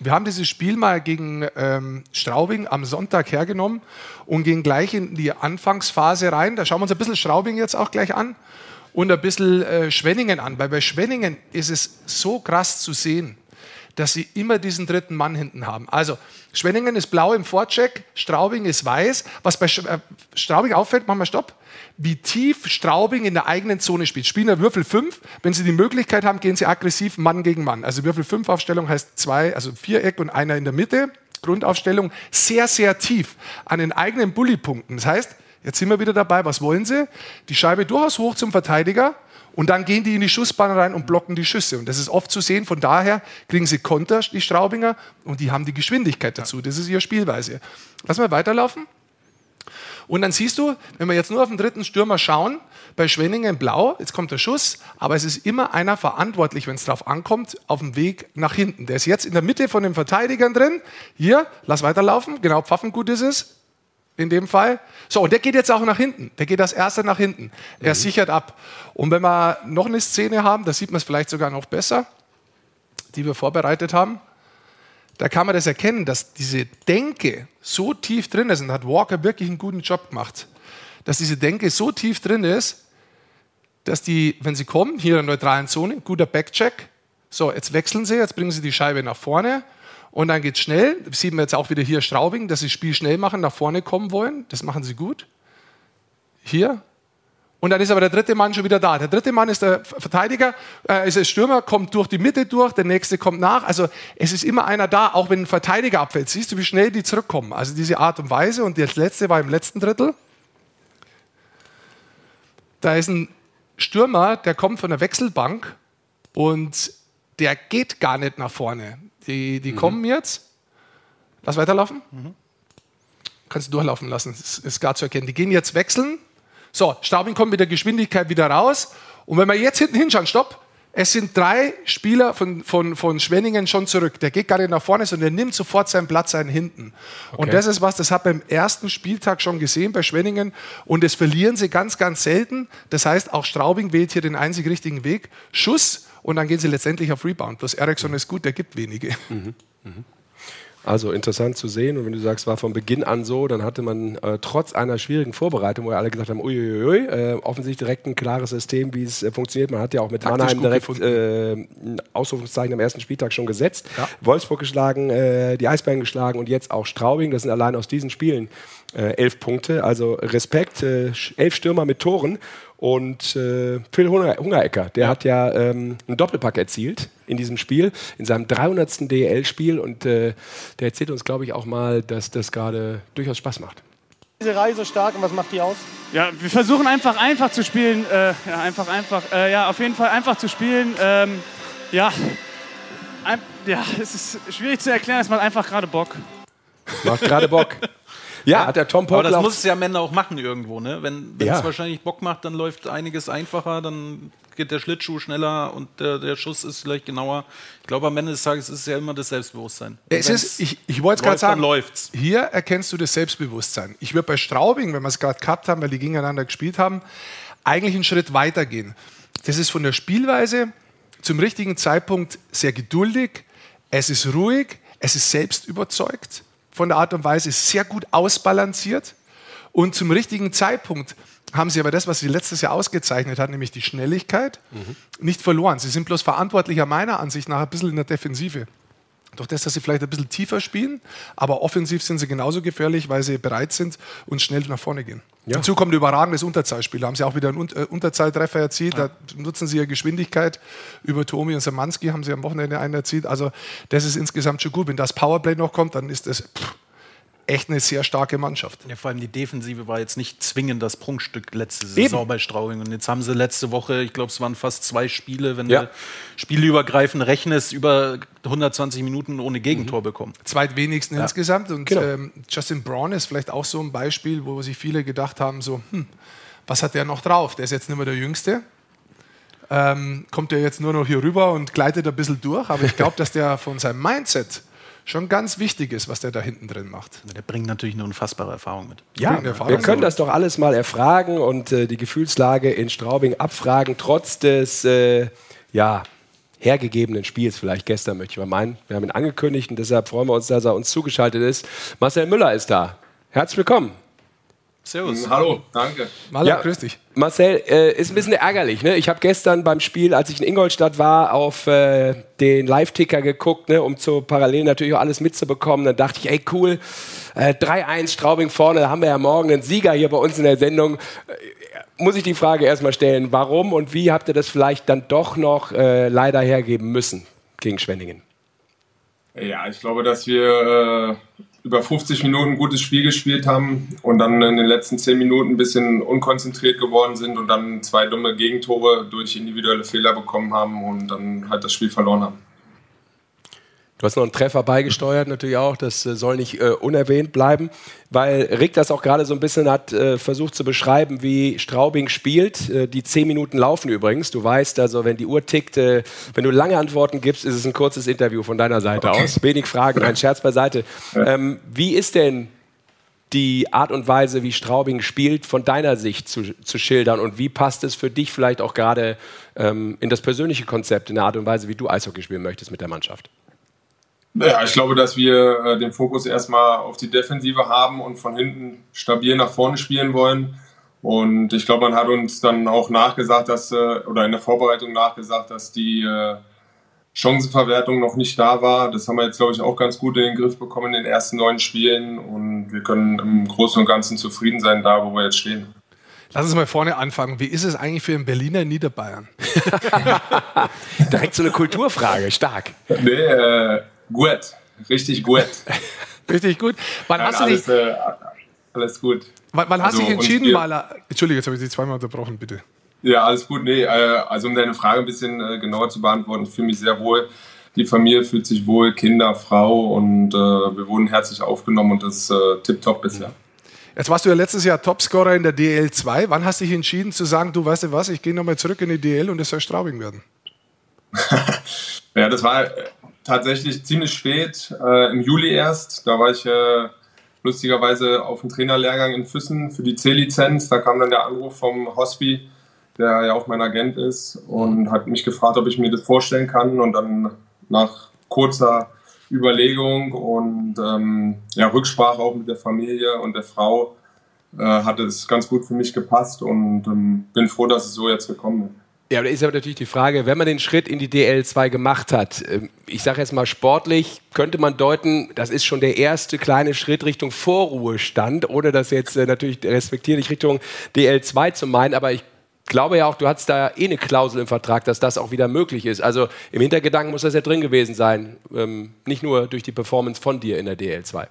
Wir haben dieses Spiel mal gegen ähm, Straubing am Sonntag hergenommen und gehen gleich in die Anfangsphase rein. Da schauen wir uns ein bisschen Straubing jetzt auch gleich an und ein bisschen äh, Schwenningen an. Weil bei Schwenningen ist es so krass zu sehen dass sie immer diesen dritten Mann hinten haben. Also Schwenningen ist blau im Vorcheck, Straubing ist weiß. Was bei äh, Straubing auffällt, machen wir Stopp, wie tief Straubing in der eigenen Zone spielt. Spielen der Würfel 5, wenn sie die Möglichkeit haben, gehen sie aggressiv Mann gegen Mann. Also Würfel 5 Aufstellung heißt zwei, also Viereck und einer in der Mitte. Grundaufstellung sehr, sehr tief an den eigenen Bullypunkten. Das heißt, jetzt sind wir wieder dabei, was wollen sie? Die Scheibe durchaus hoch zum Verteidiger, und dann gehen die in die Schussbahn rein und blocken die Schüsse. Und das ist oft zu sehen. Von daher kriegen sie Konter, die Straubinger, und die haben die Geschwindigkeit dazu. Das ist ihre Spielweise. Lass mal weiterlaufen. Und dann siehst du, wenn wir jetzt nur auf den dritten Stürmer schauen, bei Schwenningen blau, jetzt kommt der Schuss, aber es ist immer einer verantwortlich, wenn es darauf ankommt, auf dem Weg nach hinten. Der ist jetzt in der Mitte von den Verteidigern drin. Hier, lass weiterlaufen, genau, Pfaffengut ist es in dem Fall. So, und der geht jetzt auch nach hinten. Der geht als erster nach hinten. Er mhm. sichert ab. Und wenn wir noch eine Szene haben, da sieht man es vielleicht sogar noch besser, die wir vorbereitet haben, da kann man das erkennen, dass diese Denke so tief drin ist, und hat Walker wirklich einen guten Job gemacht, dass diese Denke so tief drin ist, dass die, wenn sie kommen, hier in der neutralen Zone, guter Backcheck, so, jetzt wechseln sie, jetzt bringen sie die Scheibe nach vorne, und dann geht es schnell. Das sieht man jetzt auch wieder hier Straubing, dass sie das Spiel schnell machen, nach vorne kommen wollen. Das machen sie gut. Hier. Und dann ist aber der dritte Mann schon wieder da. Der dritte Mann ist der Verteidiger, äh, ist der Stürmer, kommt durch die Mitte durch, der nächste kommt nach. Also es ist immer einer da, auch wenn ein Verteidiger abfällt. Siehst du, wie schnell die zurückkommen. Also diese Art und Weise. Und das letzte war im letzten Drittel. Da ist ein Stürmer, der kommt von der Wechselbank und der geht gar nicht nach vorne. Die, die mhm. kommen jetzt. Lass weiterlaufen. Mhm. Kannst du durchlaufen lassen, das ist gar zu erkennen. Die gehen jetzt wechseln. So, Staubing kommt mit der Geschwindigkeit wieder raus. Und wenn wir jetzt hinten hinschauen, stopp, es sind drei Spieler von, von, von Schwenningen schon zurück. Der geht gar nicht nach vorne, sondern der nimmt sofort seinen Platz ein hinten. Okay. Und das ist was, das hat beim ersten Spieltag schon gesehen bei Schwenningen. Und das verlieren sie ganz, ganz selten. Das heißt, auch Straubing wählt hier den einzig richtigen Weg. Schuss und dann gehen sie letztendlich auf Rebound. Bloß Ericsson ist gut, der gibt wenige. Mhm. Mhm. Also interessant zu sehen. Und wenn du sagst, war von Beginn an so, dann hatte man äh, trotz einer schwierigen Vorbereitung, wo ja alle gesagt haben, uiuiui, äh, offensichtlich direkt ein klares System, wie es äh, funktioniert. Man hat ja auch mit Taktisch Mannheim direkt äh, ein Ausrufungszeichen am ersten Spieltag schon gesetzt. Ja. Wolfsburg geschlagen, äh, die Eisbären geschlagen und jetzt auch Straubing. Das sind allein aus diesen Spielen äh, elf Punkte. Also Respekt, elf Stürmer mit Toren. Und äh, Phil Hungerecker, der hat ja ähm, einen Doppelpack erzielt in diesem Spiel, in seinem 300. DL-Spiel. Und äh, der erzählt uns, glaube ich, auch mal, dass das gerade durchaus Spaß macht. diese Reihe so stark und was macht die aus? Ja, wir versuchen einfach einfach zu spielen. Äh, ja, einfach, einfach. Äh, ja, auf jeden Fall einfach zu spielen. Ähm, ja, ein, ja, es ist schwierig zu erklären. Es macht einfach gerade Bock. Macht gerade Bock. Ja, hat der Tom Pockler. Aber das muss es ja am Ende auch machen irgendwo, ne? Wenn es ja. wahrscheinlich Bock macht, dann läuft einiges einfacher, dann geht der Schlittschuh schneller und der, der Schuss ist vielleicht genauer. Ich glaube, am Ende des Tages ist es ja immer das Selbstbewusstsein. Es ist, ich, ich wollte es gerade sagen, läuft's. hier erkennst du das Selbstbewusstsein. Ich würde bei Straubing, wenn wir es gerade gehabt haben, weil die gegeneinander gespielt haben, eigentlich einen Schritt weiter gehen. Das ist von der Spielweise zum richtigen Zeitpunkt sehr geduldig, es ist ruhig, es ist selbst überzeugt von der Art und Weise, ist sehr gut ausbalanciert und zum richtigen Zeitpunkt haben sie aber das, was sie letztes Jahr ausgezeichnet hat, nämlich die Schnelligkeit, mhm. nicht verloren. Sie sind bloß verantwortlicher meiner Ansicht nach ein bisschen in der Defensive. Durch das, dass sie vielleicht ein bisschen tiefer spielen, aber offensiv sind sie genauso gefährlich, weil sie bereit sind und schnell nach vorne gehen. Ja. Hinzu kommt ein überragendes Unterzahlspiel. Da haben sie auch wieder einen äh, Unterzahltreffer erzielt. Da nutzen sie ihre Geschwindigkeit. Über Tomi und Samanski haben sie am Wochenende einen erzielt. Also das ist insgesamt schon gut. Wenn das Powerplay noch kommt, dann ist das pff, echt eine sehr starke Mannschaft. Ja, vor allem die Defensive war jetzt nicht zwingend das Prunkstück letzte Saison Eben. bei Straubing. Und jetzt haben sie letzte Woche, ich glaube, es waren fast zwei Spiele, wenn ja. du spielübergreifend rechnest, über 120 Minuten ohne Gegentor mhm. bekommen. Zweitwenigsten ja. insgesamt. Und genau. ähm, Justin Braun ist vielleicht auch so ein Beispiel, wo sich viele gedacht haben, so, hm, was hat der noch drauf? Der ist jetzt nicht mehr der Jüngste. Ähm, kommt er jetzt nur noch hier rüber und gleitet ein bisschen durch. Aber ich glaube, dass der von seinem Mindset schon ganz wichtig ist, was der da hinten drin macht. Der bringt natürlich eine unfassbare Erfahrung mit. Ja, wir können das doch alles mal erfragen und äh, die Gefühlslage in Straubing abfragen, trotz des äh, ja, hergegebenen Spiels, vielleicht gestern möchte ich mal meinen. Wir haben ihn angekündigt und deshalb freuen wir uns, dass er uns zugeschaltet ist. Marcel Müller ist da. Herzlich willkommen. Servus. Hallo, danke. Hallo, ja, grüß dich. Marcel, äh, ist ein bisschen ärgerlich. Ne? Ich habe gestern beim Spiel, als ich in Ingolstadt war, auf äh, den Live-Ticker geguckt, ne, um zu parallel natürlich auch alles mitzubekommen. Dann dachte ich, ey cool, äh, 3-1 Straubing vorne, da haben wir ja morgen einen Sieger hier bei uns in der Sendung. Äh, muss ich die Frage erstmal stellen, warum und wie habt ihr das vielleicht dann doch noch äh, leider hergeben müssen gegen Schwenningen? Ja, ich glaube, dass wir äh, über 50 Minuten ein gutes Spiel gespielt haben und dann in den letzten 10 Minuten ein bisschen unkonzentriert geworden sind und dann zwei dumme Gegentore durch individuelle Fehler bekommen haben und dann halt das Spiel verloren haben. Du hast noch einen Treffer beigesteuert, natürlich auch. Das äh, soll nicht äh, unerwähnt bleiben, weil Rick das auch gerade so ein bisschen hat äh, versucht zu beschreiben, wie Straubing spielt. Äh, die zehn Minuten laufen übrigens. Du weißt also, wenn die Uhr tickt, äh, wenn du lange Antworten gibst, ist es ein kurzes Interview von deiner Seite okay. aus. Wenig Fragen, ein Scherz beiseite. Ähm, wie ist denn die Art und Weise, wie Straubing spielt, von deiner Sicht zu, zu schildern und wie passt es für dich vielleicht auch gerade ähm, in das persönliche Konzept, in der Art und Weise, wie du Eishockey spielen möchtest mit der Mannschaft? Ja, ich glaube, dass wir äh, den Fokus erstmal auf die Defensive haben und von hinten stabil nach vorne spielen wollen. Und ich glaube, man hat uns dann auch nachgesagt, dass, äh, oder in der Vorbereitung nachgesagt, dass die äh, Chancenverwertung noch nicht da war. Das haben wir jetzt, glaube ich, auch ganz gut in den Griff bekommen in den ersten neun Spielen. Und wir können im Großen und Ganzen zufrieden sein, da wo wir jetzt stehen. Lass uns mal vorne anfangen. Wie ist es eigentlich für einen Berliner Niederbayern? Direkt so eine Kulturfrage, stark. Nee, äh, Gut, richtig gut. richtig gut. Wann Nein, hast alles, du dich, äh, alles gut. Wann, wann also, hast du dich entschieden, mal. Entschuldige, jetzt habe ich dich zweimal unterbrochen, bitte. Ja, alles gut. Nee, äh, also um deine Frage ein bisschen äh, genauer zu beantworten, ich fühle mich sehr wohl. Die Familie fühlt sich wohl, Kinder, Frau und äh, wir wurden herzlich aufgenommen und das ist äh, tipptopp bisher. Jetzt warst du ja letztes Jahr Topscorer in der DL2. Wann hast du dich entschieden zu sagen, du weißt du was, ich gehe nochmal zurück in die DL und es soll Straubing werden? ja, das war tatsächlich ziemlich spät, äh, im Juli erst. Da war ich äh, lustigerweise auf dem Trainerlehrgang in Füssen für die C-Lizenz. Da kam dann der Anruf vom Hospi, der ja auch mein Agent ist, und hat mich gefragt, ob ich mir das vorstellen kann. Und dann nach kurzer Überlegung und ähm, ja, Rücksprache auch mit der Familie und der Frau äh, hat es ganz gut für mich gepasst und ähm, bin froh, dass es so jetzt gekommen ist. Ja, da ist aber natürlich die Frage, wenn man den Schritt in die DL2 gemacht hat, ähm, ich sage jetzt mal sportlich, könnte man deuten, das ist schon der erste kleine Schritt Richtung Vorruhestand, ohne das jetzt äh, natürlich respektierlich Richtung DL2 zu meinen, aber ich glaube ja auch, du hattest da eh eine Klausel im Vertrag, dass das auch wieder möglich ist. Also im Hintergedanken muss das ja drin gewesen sein, ähm, nicht nur durch die Performance von dir in der DL2.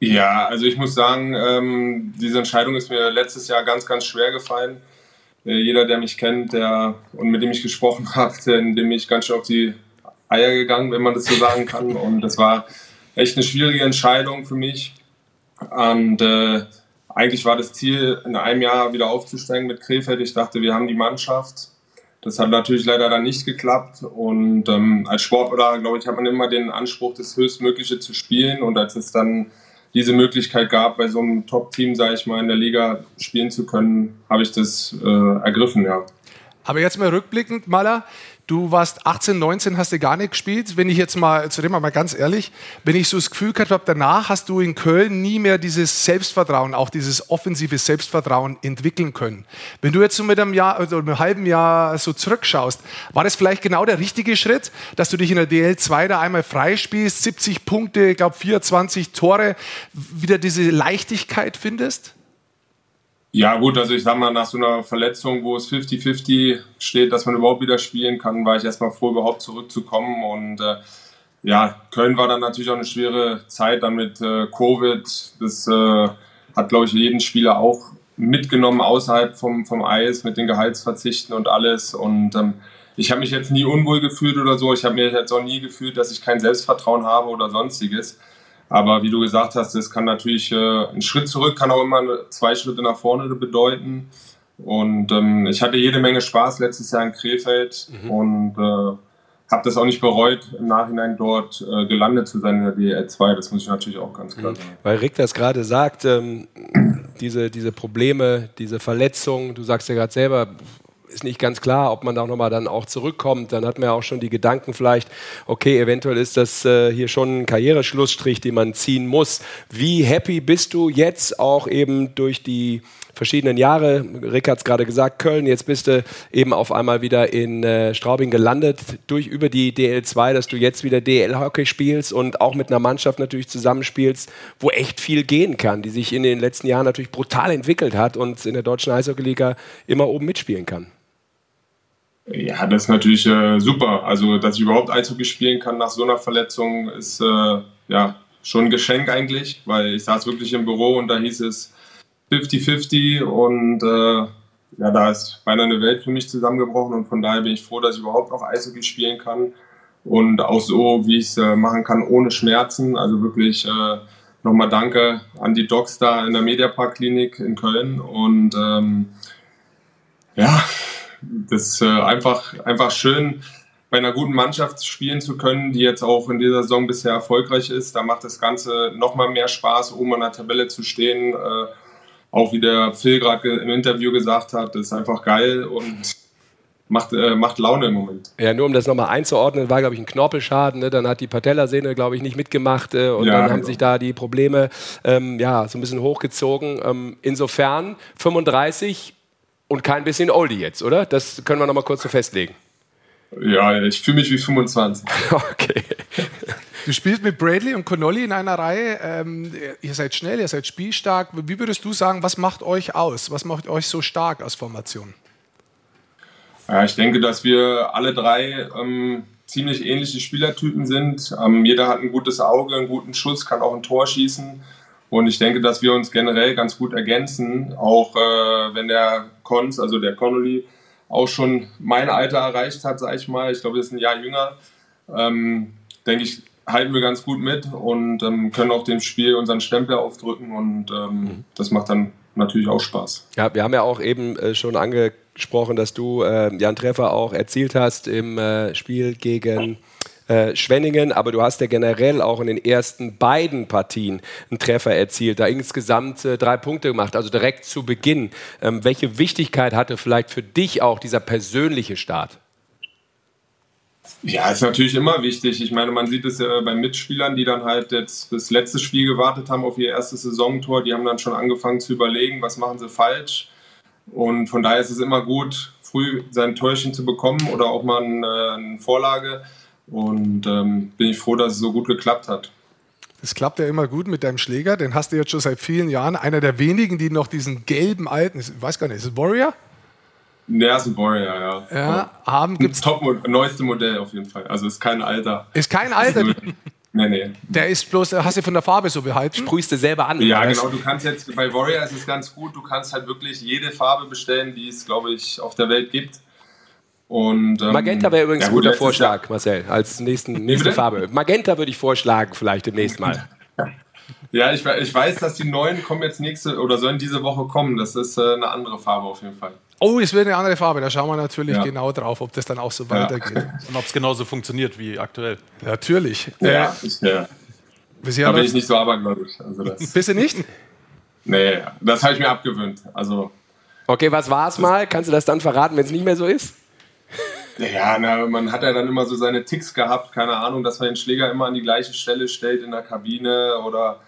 Ja, also ich muss sagen, ähm, diese Entscheidung ist mir letztes Jahr ganz, ganz schwer gefallen. Äh, jeder, der mich kennt der, und mit dem ich gesprochen habe, dem ich ganz schön auf die Eier gegangen, wenn man das so sagen kann. Und das war echt eine schwierige Entscheidung für mich. Und äh, eigentlich war das Ziel, in einem Jahr wieder aufzusteigen mit Krefeld. Ich dachte, wir haben die Mannschaft. Das hat natürlich leider dann nicht geklappt. Und ähm, als Sportler, glaube ich, hat man immer den Anspruch, das Höchstmögliche zu spielen. Und als es dann diese Möglichkeit gab, bei so einem Top-Team, sage ich mal, in der Liga spielen zu können, habe ich das äh, ergriffen, ja. Aber jetzt mal rückblickend, Maler, Du warst 18, 19, hast du gar nicht gespielt. Wenn ich jetzt mal, zu dem mal ganz ehrlich, wenn ich so das Gefühl gehabt habe, danach hast du in Köln nie mehr dieses Selbstvertrauen, auch dieses offensive Selbstvertrauen entwickeln können. Wenn du jetzt so mit einem Jahr oder einem halben Jahr so zurückschaust, war das vielleicht genau der richtige Schritt, dass du dich in der DL2 da einmal freispielst, 70 Punkte, ich glaube 24 Tore, wieder diese Leichtigkeit findest? Ja, gut, also ich sag mal, nach so einer Verletzung, wo es 50-50 steht, dass man überhaupt wieder spielen kann, war ich erstmal froh, überhaupt zurückzukommen. Und äh, ja, Köln war dann natürlich auch eine schwere Zeit dann mit äh, Covid. Das äh, hat, glaube ich, jeden Spieler auch mitgenommen außerhalb vom, vom Eis mit den Gehaltsverzichten und alles. Und ähm, ich habe mich jetzt nie unwohl gefühlt oder so. Ich habe mir jetzt auch nie gefühlt, dass ich kein Selbstvertrauen habe oder sonstiges. Aber wie du gesagt hast, es kann natürlich äh, ein Schritt zurück, kann auch immer zwei Schritte nach vorne bedeuten. Und ähm, ich hatte jede Menge Spaß letztes Jahr in Krefeld mhm. und äh, habe das auch nicht bereut, im Nachhinein dort äh, gelandet zu sein in der DL 2. Das muss ich natürlich auch ganz klar mhm. sagen. Weil Rick das gerade sagt, ähm, diese, diese Probleme, diese Verletzungen, du sagst ja gerade selber, ist nicht ganz klar, ob man da nochmal dann auch zurückkommt. Dann hat man ja auch schon die Gedanken vielleicht, okay, eventuell ist das äh, hier schon ein Karriereschlussstrich, den man ziehen muss. Wie happy bist du jetzt auch eben durch die verschiedenen Jahre. Rick hat es gerade gesagt, Köln, jetzt bist du eben auf einmal wieder in äh, Straubing gelandet, durch über die DL2, dass du jetzt wieder DL-Hockey spielst und auch mit einer Mannschaft natürlich zusammenspielst, wo echt viel gehen kann, die sich in den letzten Jahren natürlich brutal entwickelt hat und in der deutschen Eishockey-Liga immer oben mitspielen kann. Ja, das ist natürlich äh, super. Also, dass ich überhaupt Eishockey spielen kann nach so einer Verletzung, ist äh, ja schon ein Geschenk eigentlich, weil ich saß wirklich im Büro und da hieß es 50-50 und äh, ja, da ist beinahe eine Welt für mich zusammengebrochen und von daher bin ich froh, dass ich überhaupt noch Eishockey spielen kann und auch so, wie ich es äh, machen kann, ohne Schmerzen. Also wirklich äh, nochmal Danke an die Docs da in der Mediapark Klinik in Köln und ähm, ja, das ist äh, einfach, einfach schön, bei einer guten Mannschaft spielen zu können, die jetzt auch in dieser Saison bisher erfolgreich ist. Da macht das Ganze nochmal mehr Spaß, oben an der Tabelle zu stehen. Äh, auch wie der Phil gerade im Interview gesagt hat, das ist einfach geil und macht, äh, macht Laune im Moment. Ja, nur um das nochmal einzuordnen, war, glaube ich, ein Knorpelschaden. Ne? Dann hat die Patellasehne, glaube ich, nicht mitgemacht äh, und ja, dann genau. haben sich da die Probleme ähm, ja, so ein bisschen hochgezogen. Ähm, insofern 35 und kein bisschen Oldie jetzt, oder? Das können wir noch mal kurz so festlegen. Ja, ich fühle mich wie 25. okay. Du spielst mit Bradley und Connolly in einer Reihe. Ähm, ihr seid schnell, ihr seid spielstark. Wie würdest du sagen, was macht euch aus? Was macht euch so stark als Formation? Ja, ich denke, dass wir alle drei ähm, ziemlich ähnliche Spielertypen sind. Ähm, jeder hat ein gutes Auge, einen guten Schuss, kann auch ein Tor schießen. Und ich denke, dass wir uns generell ganz gut ergänzen, auch äh, wenn der Cons, also der Connolly, auch schon mein Alter erreicht hat, sage ich mal. Ich glaube, er ist ein Jahr jünger. Ähm, denke ich, halten wir ganz gut mit und ähm, können auch dem Spiel unseren Stempel aufdrücken und ähm, mhm. das macht dann natürlich auch Spaß. Ja, wir haben ja auch eben äh, schon angesprochen, dass du äh, Jan Treffer auch erzielt hast im äh, Spiel gegen äh, Schwenningen, aber du hast ja generell auch in den ersten beiden Partien einen Treffer erzielt, da insgesamt äh, drei Punkte gemacht, also direkt zu Beginn. Ähm, welche Wichtigkeit hatte vielleicht für dich auch dieser persönliche Start? Ja, ist natürlich immer wichtig. Ich meine, man sieht es ja bei Mitspielern, die dann halt jetzt das letzte Spiel gewartet haben auf ihr erstes Saisontor. Die haben dann schon angefangen zu überlegen, was machen sie falsch. Und von daher ist es immer gut, früh sein Täuschen zu bekommen oder auch mal eine, eine Vorlage. Und ähm, bin ich froh, dass es so gut geklappt hat. Es klappt ja immer gut mit deinem Schläger. Den hast du jetzt schon seit vielen Jahren. Einer der wenigen, die noch diesen gelben alten, ich weiß gar nicht, ist es Warrior? Ja, ist ein Warrior, ja. Ja, haben gibt's Top neueste Modell auf jeden Fall. Also ist kein Alter. Ist kein Alter. Nee, nee. Der ist bloß, hast du von der Farbe so behalten? Sprühst du selber an. Ja, genau. Du kannst jetzt, bei Warrior ist es ganz gut, du kannst halt wirklich jede Farbe bestellen, die es, glaube ich, auf der Welt gibt. Und, ähm, Magenta wäre übrigens ja, ein guter Vorschlag, Marcel, als nächsten, nächste Farbe. Magenta würde ich vorschlagen, vielleicht demnächst mal. ja, ich, ich, weiß, dass die neuen kommen jetzt nächste oder sollen diese Woche kommen. Das ist äh, eine andere Farbe auf jeden Fall. Oh, es wird eine andere Farbe. Da schauen wir natürlich ja. genau drauf, ob das dann auch so weitergeht. Und ob es genauso funktioniert wie aktuell. Natürlich. Ja, äh, ich, ja. Da bin ich nicht so abergläubisch. Also Bist du nicht? Nee, das habe ich mir abgewöhnt. Also okay, was war es mal? Kannst du das dann verraten, wenn es nicht mehr so ist? Ja, na, man hat ja dann immer so seine Ticks gehabt, keine Ahnung, dass man den Schläger immer an die gleiche Stelle stellt in der Kabine oder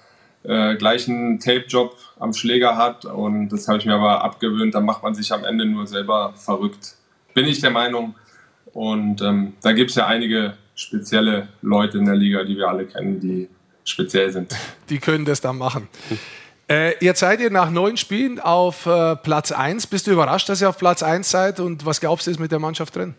äh, gleichen Tape-Job am Schläger hat. Und das habe ich mir aber abgewöhnt. Dann macht man sich am Ende nur selber verrückt. Bin ich der Meinung. Und ähm, da gibt es ja einige spezielle Leute in der Liga, die wir alle kennen, die speziell sind. Die können das dann machen. Äh, jetzt seid ihr nach neun Spielen auf äh, Platz 1. Bist du überrascht, dass ihr auf Platz 1 seid? Und was glaubst du, ist mit der Mannschaft drin?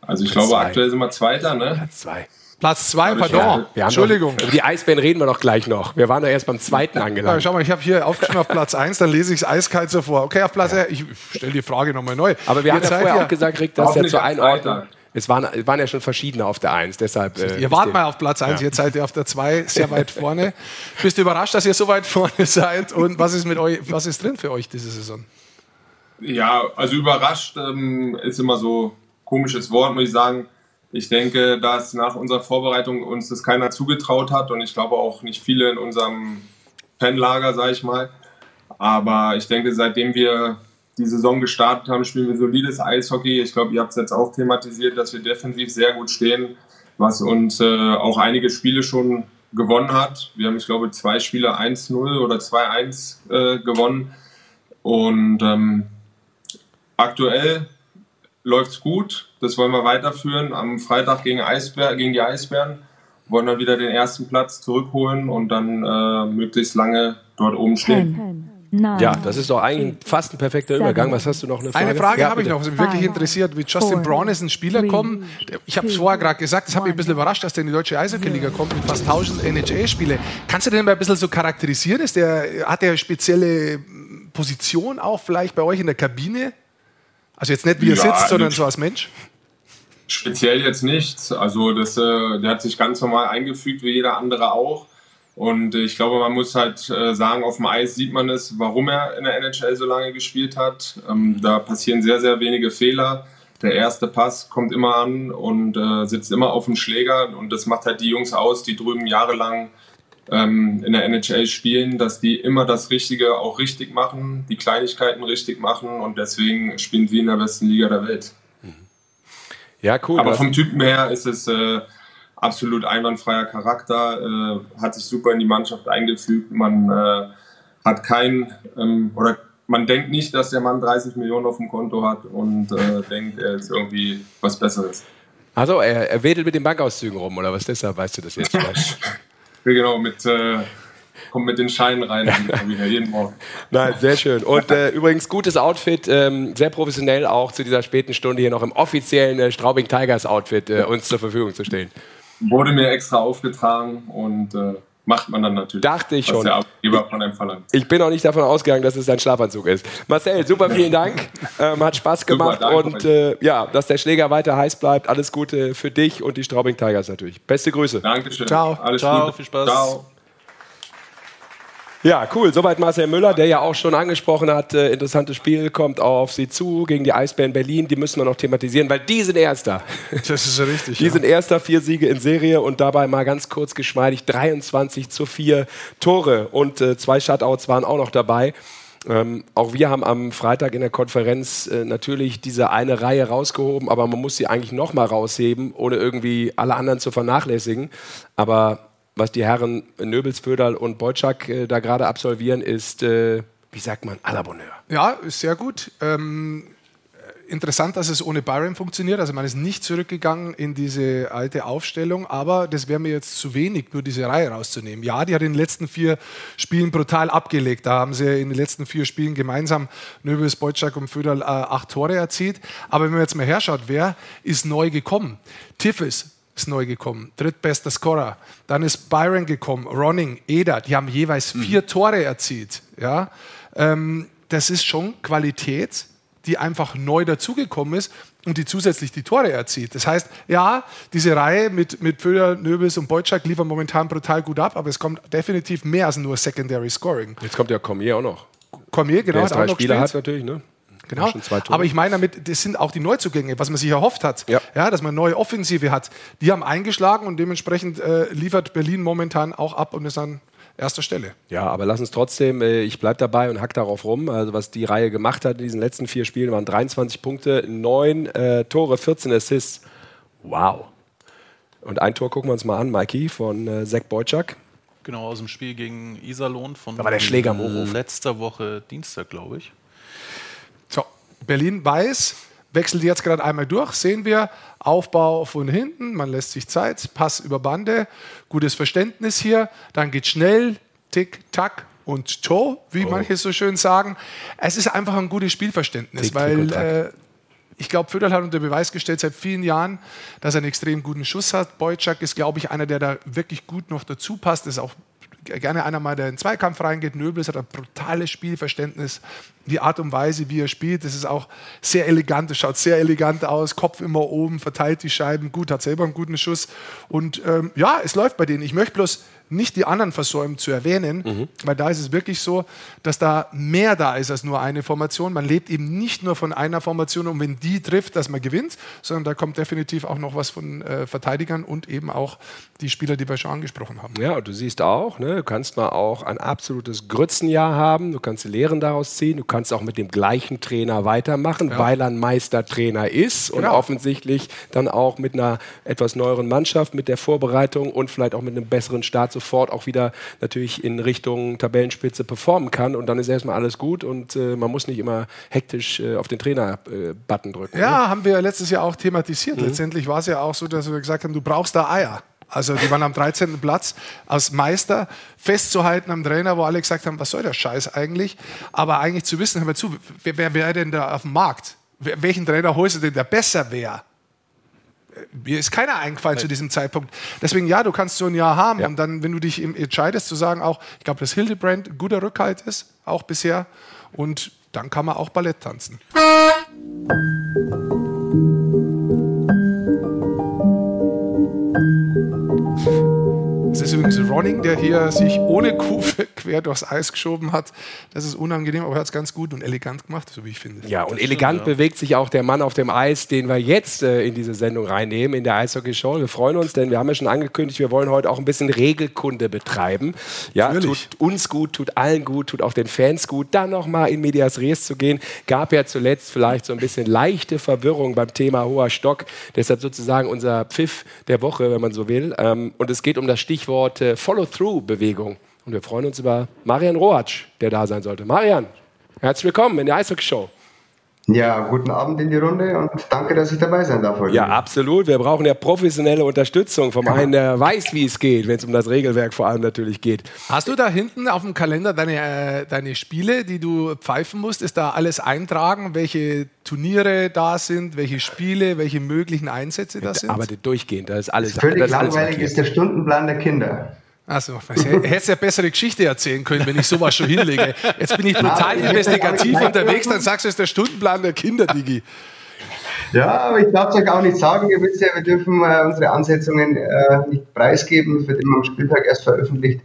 Also ich Platz glaube, zwei. aktuell sind wir Zweiter, ne? Platz 2. Platz zwei, pardon. Ja, Entschuldigung. Noch, über die Eisbären reden wir doch gleich noch. Wir waren doch erst beim zweiten angelangt. Ja, schau mal, ich habe hier aufgeschrieben auf Platz 1, dann lese ich es eiskalt so vor. Okay, auf Platz ja. ich stelle die Frage nochmal neu. Aber wir haben ja vorher auch gesagt, Rick, dass ja zur Einordnung. Es waren, es waren ja schon verschiedene auf der 1, deshalb. Äh, ihr wart mal auf Platz 1, ja. jetzt seid ihr auf der 2 sehr weit vorne. Bist du überrascht, dass ihr so weit vorne seid? Und was ist mit euch, was ist drin für euch diese Saison? Ja, also überrascht ähm, ist immer so komisches Wort, muss ich sagen ich denke, dass nach unserer Vorbereitung uns das keiner zugetraut hat und ich glaube auch nicht viele in unserem Fanlager, sage ich mal. Aber ich denke, seitdem wir die Saison gestartet haben, spielen wir solides Eishockey. Ich glaube, ihr habt es jetzt auch thematisiert, dass wir defensiv sehr gut stehen, was uns äh, auch einige Spiele schon gewonnen hat. Wir haben, ich glaube, zwei Spiele 1-0 oder 2-1 äh, gewonnen. Und ähm, aktuell läuft es gut. Das wollen wir weiterführen. Am Freitag gegen, Eisbär, gegen die Eisbären wollen wir wieder den ersten Platz zurückholen und dann äh, möglichst lange dort oben stehen. Ja, das ist doch eigentlich fast ein perfekter Übergang. Was hast du noch? Eine Frage, eine Frage ja, habe ich noch, was mich wirklich interessiert. Wie Justin Braun ist ein Spieler kommen. Ich habe es vorher gerade gesagt, das hat mich ein bisschen überrascht, dass der in die deutsche Eishockey-Liga kommt mit fast 1000 NHL-Spiele. Kannst du den mal ein bisschen so charakterisieren? Ist der, hat der spezielle Position auch vielleicht bei euch in der Kabine? Also jetzt nicht wie er ja, sitzt, sondern so als Mensch? Speziell jetzt nicht. Also das, äh, der hat sich ganz normal eingefügt, wie jeder andere auch. Und ich glaube, man muss halt äh, sagen, auf dem Eis sieht man es, warum er in der NHL so lange gespielt hat. Ähm, da passieren sehr, sehr wenige Fehler. Der erste Pass kommt immer an und äh, sitzt immer auf dem Schläger. Und das macht halt die Jungs aus, die drüben jahrelang ähm, in der NHL spielen, dass die immer das Richtige auch richtig machen, die Kleinigkeiten richtig machen und deswegen spielen sie in der besten Liga der Welt. Ja, cool. Aber vom Typen her ist es äh, absolut einwandfreier Charakter, äh, hat sich super in die Mannschaft eingefügt. Man äh, hat kein ähm, oder man denkt nicht, dass der Mann 30 Millionen auf dem Konto hat und äh, denkt, er ist irgendwie was Besseres. Also er, er wedelt mit den Bankauszügen rum oder was deshalb weißt du das jetzt vielleicht? Genau, mit, äh, kommt mit den Scheinen rein jeden Morgen. Nein, sehr schön. Und äh, übrigens gutes Outfit, ähm, sehr professionell auch zu dieser späten Stunde hier noch im offiziellen äh, Straubing Tigers Outfit äh, uns zur Verfügung zu stellen. Wurde mir extra aufgetragen und äh, macht man dann natürlich. Dachte ich schon. Der Arbeitgeber von einem verlangt. Ich bin auch nicht davon ausgegangen, dass es dein Schlafanzug ist. Marcel, super vielen Dank. Ähm, hat Spaß gemacht super, und äh, ja, dass der Schläger weiter heiß bleibt. Alles Gute für dich und die Straubing Tigers natürlich. Beste Grüße. Dankeschön. Ciao. Alles Ciao. Gute. Viel Spaß. Ciao. Ja, cool. Soweit Marcel Müller, der ja auch schon angesprochen hat, äh, interessantes Spiel kommt auf sie zu gegen die Eisbären Berlin. Die müssen wir noch thematisieren, weil die sind Erster. Das ist richtig. Die ja. sind Erster, vier Siege in Serie und dabei mal ganz kurz geschmeidig 23 zu 4 Tore und äh, zwei Shutouts waren auch noch dabei. Ähm, auch wir haben am Freitag in der Konferenz äh, natürlich diese eine Reihe rausgehoben, aber man muss sie eigentlich noch mal rausheben, ohne irgendwie alle anderen zu vernachlässigen. Aber was die Herren Nöbels, Föderl und Beutschak äh, da gerade absolvieren, ist, äh, wie sagt man, à la Bonheur. Ja, ist sehr gut. Ähm, interessant, dass es ohne Byron funktioniert. Also man ist nicht zurückgegangen in diese alte Aufstellung, aber das wäre mir jetzt zu wenig, nur diese Reihe rauszunehmen. Ja, die hat in den letzten vier Spielen brutal abgelegt. Da haben sie in den letzten vier Spielen gemeinsam Nöbels, Beutschak und Föderl äh, acht Tore erzielt. Aber wenn man jetzt mal herschaut, wer ist neu gekommen? Tiffes, ist neu gekommen, drittbester Scorer. Dann ist Byron gekommen, Ronning, Eder, die haben jeweils mhm. vier Tore erzielt. Ja? Ähm, das ist schon Qualität, die einfach neu dazugekommen ist und die zusätzlich die Tore erzielt. Das heißt, ja, diese Reihe mit, mit Föder, Nöbels und Beutschak liefern momentan brutal gut ab, aber es kommt definitiv mehr als nur Secondary Scoring. Jetzt kommt ja Cormier auch noch. Cormier, genau. Der drei Spieler hat natürlich, ne? Genau. Aber ich meine damit, das sind auch die Neuzugänge, was man sich erhofft hat, ja. ja dass man neue Offensive hat. Die haben eingeschlagen und dementsprechend äh, liefert Berlin momentan auch ab und ist an erster Stelle. Ja, aber lass uns trotzdem, äh, ich bleibe dabei und hack darauf rum. Also was die Reihe gemacht hat in diesen letzten vier Spielen waren 23 Punkte, 9 äh, Tore, 14 Assists. Wow. Und ein Tor gucken wir uns mal an, Mikey, von äh, Zach Boyczak. Genau, aus dem Spiel gegen Iserlohn von da war der Schläger am letzter Woche Dienstag, glaube ich. Berlin weiß, wechselt jetzt gerade einmal durch, sehen wir, Aufbau von hinten, man lässt sich Zeit, Pass über Bande, gutes Verständnis hier, dann geht schnell, tick, tack und Toe, wie oh. manche so schön sagen. Es ist einfach ein gutes Spielverständnis, tick, weil äh, ich glaube, Föderl hat unter Beweis gestellt seit vielen Jahren, dass er einen extrem guten Schuss hat. Boyczak ist, glaube ich, einer, der da wirklich gut noch dazu passt. Ist auch gerne einer mal, der in den Zweikampf reingeht. Nöbels hat ein brutales Spielverständnis. Die Art und Weise, wie er spielt, das ist auch sehr elegant. Es schaut sehr elegant aus. Kopf immer oben, verteilt die Scheiben gut, hat selber einen guten Schuss. Und ähm, ja, es läuft bei denen. Ich möchte bloß nicht die anderen versäumen zu erwähnen, mhm. weil da ist es wirklich so, dass da mehr da ist als nur eine Formation. Man lebt eben nicht nur von einer Formation und wenn die trifft, dass man gewinnt, sondern da kommt definitiv auch noch was von äh, Verteidigern und eben auch die Spieler, die wir schon angesprochen haben. Ja, und du siehst auch, ne, du kannst mal auch ein absolutes Grützenjahr haben, du kannst die Lehren daraus ziehen, du kannst auch mit dem gleichen Trainer weitermachen, ja. weil er ein Meistertrainer ist genau. und offensichtlich dann auch mit einer etwas neueren Mannschaft, mit der Vorbereitung und vielleicht auch mit einem besseren Start sofort auch wieder natürlich in Richtung Tabellenspitze performen kann und dann ist erstmal alles gut und äh, man muss nicht immer hektisch äh, auf den Trainer-Button äh, drücken. Ja, ne? haben wir letztes Jahr auch thematisiert. Mhm. Letztendlich war es ja auch so, dass wir gesagt haben, du brauchst da Eier. Also die waren am 13. Platz als Meister festzuhalten am Trainer, wo alle gesagt haben, was soll der Scheiß eigentlich? Aber eigentlich zu wissen, hör mal zu, wer, wer wäre denn da auf dem Markt? Welchen Trainer holst du denn, der besser wäre? Mir ist keiner eingefallen Nein. zu diesem Zeitpunkt. Deswegen, ja, du kannst so ein Jahr haben. Ja. Und dann, wenn du dich entscheidest, zu sagen auch, ich glaube, dass Hildebrand ein guter Rückhalt ist, auch bisher. Und dann kann man auch Ballett tanzen. Ist übrigens Ronning, der hier sich ohne Kufe quer durchs Eis geschoben hat. Das ist unangenehm, aber er hat es ganz gut und elegant gemacht, so wie ich finde. Ja, und das elegant stimmt, ja. bewegt sich auch der Mann auf dem Eis, den wir jetzt äh, in diese Sendung reinnehmen, in der Eishockey-Show. Wir freuen uns, denn wir haben ja schon angekündigt, wir wollen heute auch ein bisschen Regelkunde betreiben. Ja, Natürlich. tut uns gut, tut allen gut, tut auch den Fans gut. Dann nochmal in Medias Res zu gehen, gab ja zuletzt vielleicht so ein bisschen leichte Verwirrung beim Thema hoher Stock. Deshalb sozusagen unser Pfiff der Woche, wenn man so will. Ähm, und es geht um das Stichwort Stichwort äh, Follow-Through-Bewegung. Und wir freuen uns über Marian Rohatsch, der da sein sollte. Marian, herzlich willkommen in der Eishockey-Show. Ja, guten Abend in die Runde und danke, dass ich dabei sein darf heute. Ja, absolut. Wir brauchen ja professionelle Unterstützung vom einen, der weiß, wie es geht, wenn es um das Regelwerk vor allem natürlich geht. Hast du da hinten auf dem Kalender deine, äh, deine Spiele, die du pfeifen musst? Ist da alles eintragen, welche Turniere da sind, welche Spiele, welche möglichen Einsätze da sind? Arbeitet durchgehend, da ist alles. Völlig das langweilig alles ist der Stundenplan der Kinder. Also, hättest ja bessere Geschichte erzählen können, wenn ich sowas schon hinlege. Jetzt bin ich total investigativ unterwegs, dann sagst du, es ist der Stundenplan der Kinder, Digi. Ja, aber ich darf es euch auch nicht sagen. Ihr wisst ja, wir dürfen äh, unsere Ansetzungen äh, nicht preisgeben. Es wird immer am Spieltag erst veröffentlicht,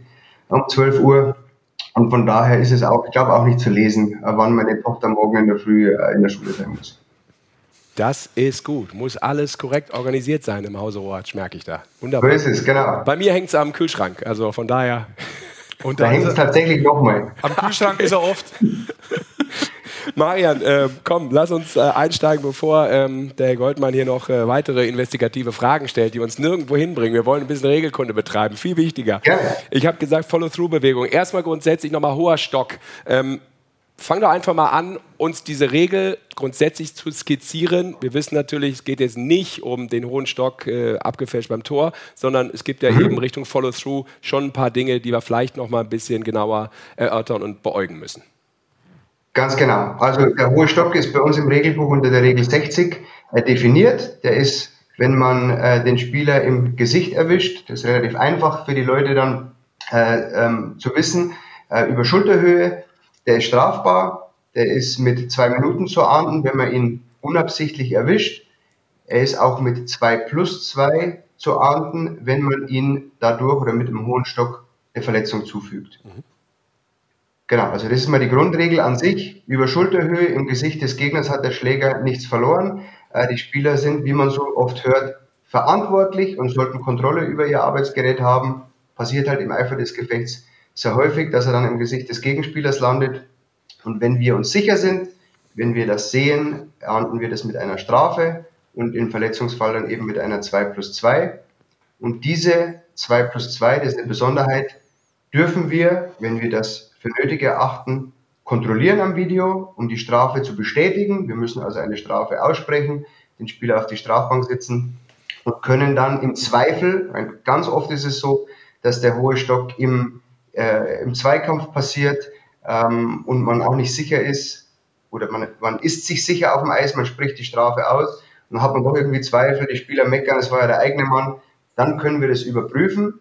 um 12 Uhr. Und von daher ist es auch, ich glaube, auch nicht zu lesen, äh, wann meine Tochter morgen in der Früh äh, in der Schule sein muss. Das ist gut. Muss alles korrekt organisiert sein im Hause Rohatsch, merke ich da. Wunderbar. So ist es, genau. Bei mir hängt es am Kühlschrank, also von daher. Und da hängt es tatsächlich nochmal. Am Kühlschrank ist er oft. Marian, äh, komm, lass uns äh, einsteigen, bevor ähm, der Goldmann hier noch äh, weitere investigative Fragen stellt, die uns nirgendwo hinbringen. Wir wollen ein bisschen Regelkunde betreiben, viel wichtiger. Ja. Ich habe gesagt, Follow-through-Bewegung. Erstmal grundsätzlich nochmal hoher Stock. Ähm, fang doch einfach mal an, uns diese Regel grundsätzlich zu skizzieren. Wir wissen natürlich, es geht jetzt nicht um den hohen Stock äh, abgefälscht beim Tor, sondern es gibt ja mhm. eben Richtung Follow-through schon ein paar Dinge, die wir vielleicht noch mal ein bisschen genauer erörtern und beäugen müssen. Ganz genau. Also der hohe Stock ist bei uns im Regelbuch unter der Regel 60 äh, definiert. Der ist wenn man äh, den Spieler im Gesicht erwischt. Das ist relativ einfach für die Leute dann äh, ähm, zu wissen. Äh, über Schulterhöhe, der ist strafbar. Der ist mit zwei Minuten zu ahnden, wenn man ihn unabsichtlich erwischt. Er ist auch mit zwei plus zwei zu ahnden, wenn man ihn dadurch oder mit einem hohen Stock eine Verletzung zufügt. Mhm. Genau, also das ist mal die Grundregel an sich. Über Schulterhöhe im Gesicht des Gegners hat der Schläger nichts verloren. Äh, die Spieler sind, wie man so oft hört, verantwortlich und sollten Kontrolle über ihr Arbeitsgerät haben. Passiert halt im Eifer des Gefechts sehr häufig, dass er dann im Gesicht des Gegenspielers landet. Und wenn wir uns sicher sind, wenn wir das sehen, ernten wir das mit einer Strafe und im Verletzungsfall dann eben mit einer 2 plus 2. Und diese 2 plus 2, das ist eine Besonderheit, dürfen wir, wenn wir das für nötig erachten, kontrollieren am Video, um die Strafe zu bestätigen. Wir müssen also eine Strafe aussprechen, den Spieler auf die Strafbank sitzen und können dann im Zweifel, ganz oft ist es so, dass der hohe Stock im, äh, im Zweikampf passiert ähm, und man auch nicht sicher ist, oder man, man ist sich sicher auf dem Eis, man spricht die Strafe aus und hat man doch irgendwie Zweifel, die Spieler meckern, es war ja der eigene Mann, dann können wir das überprüfen,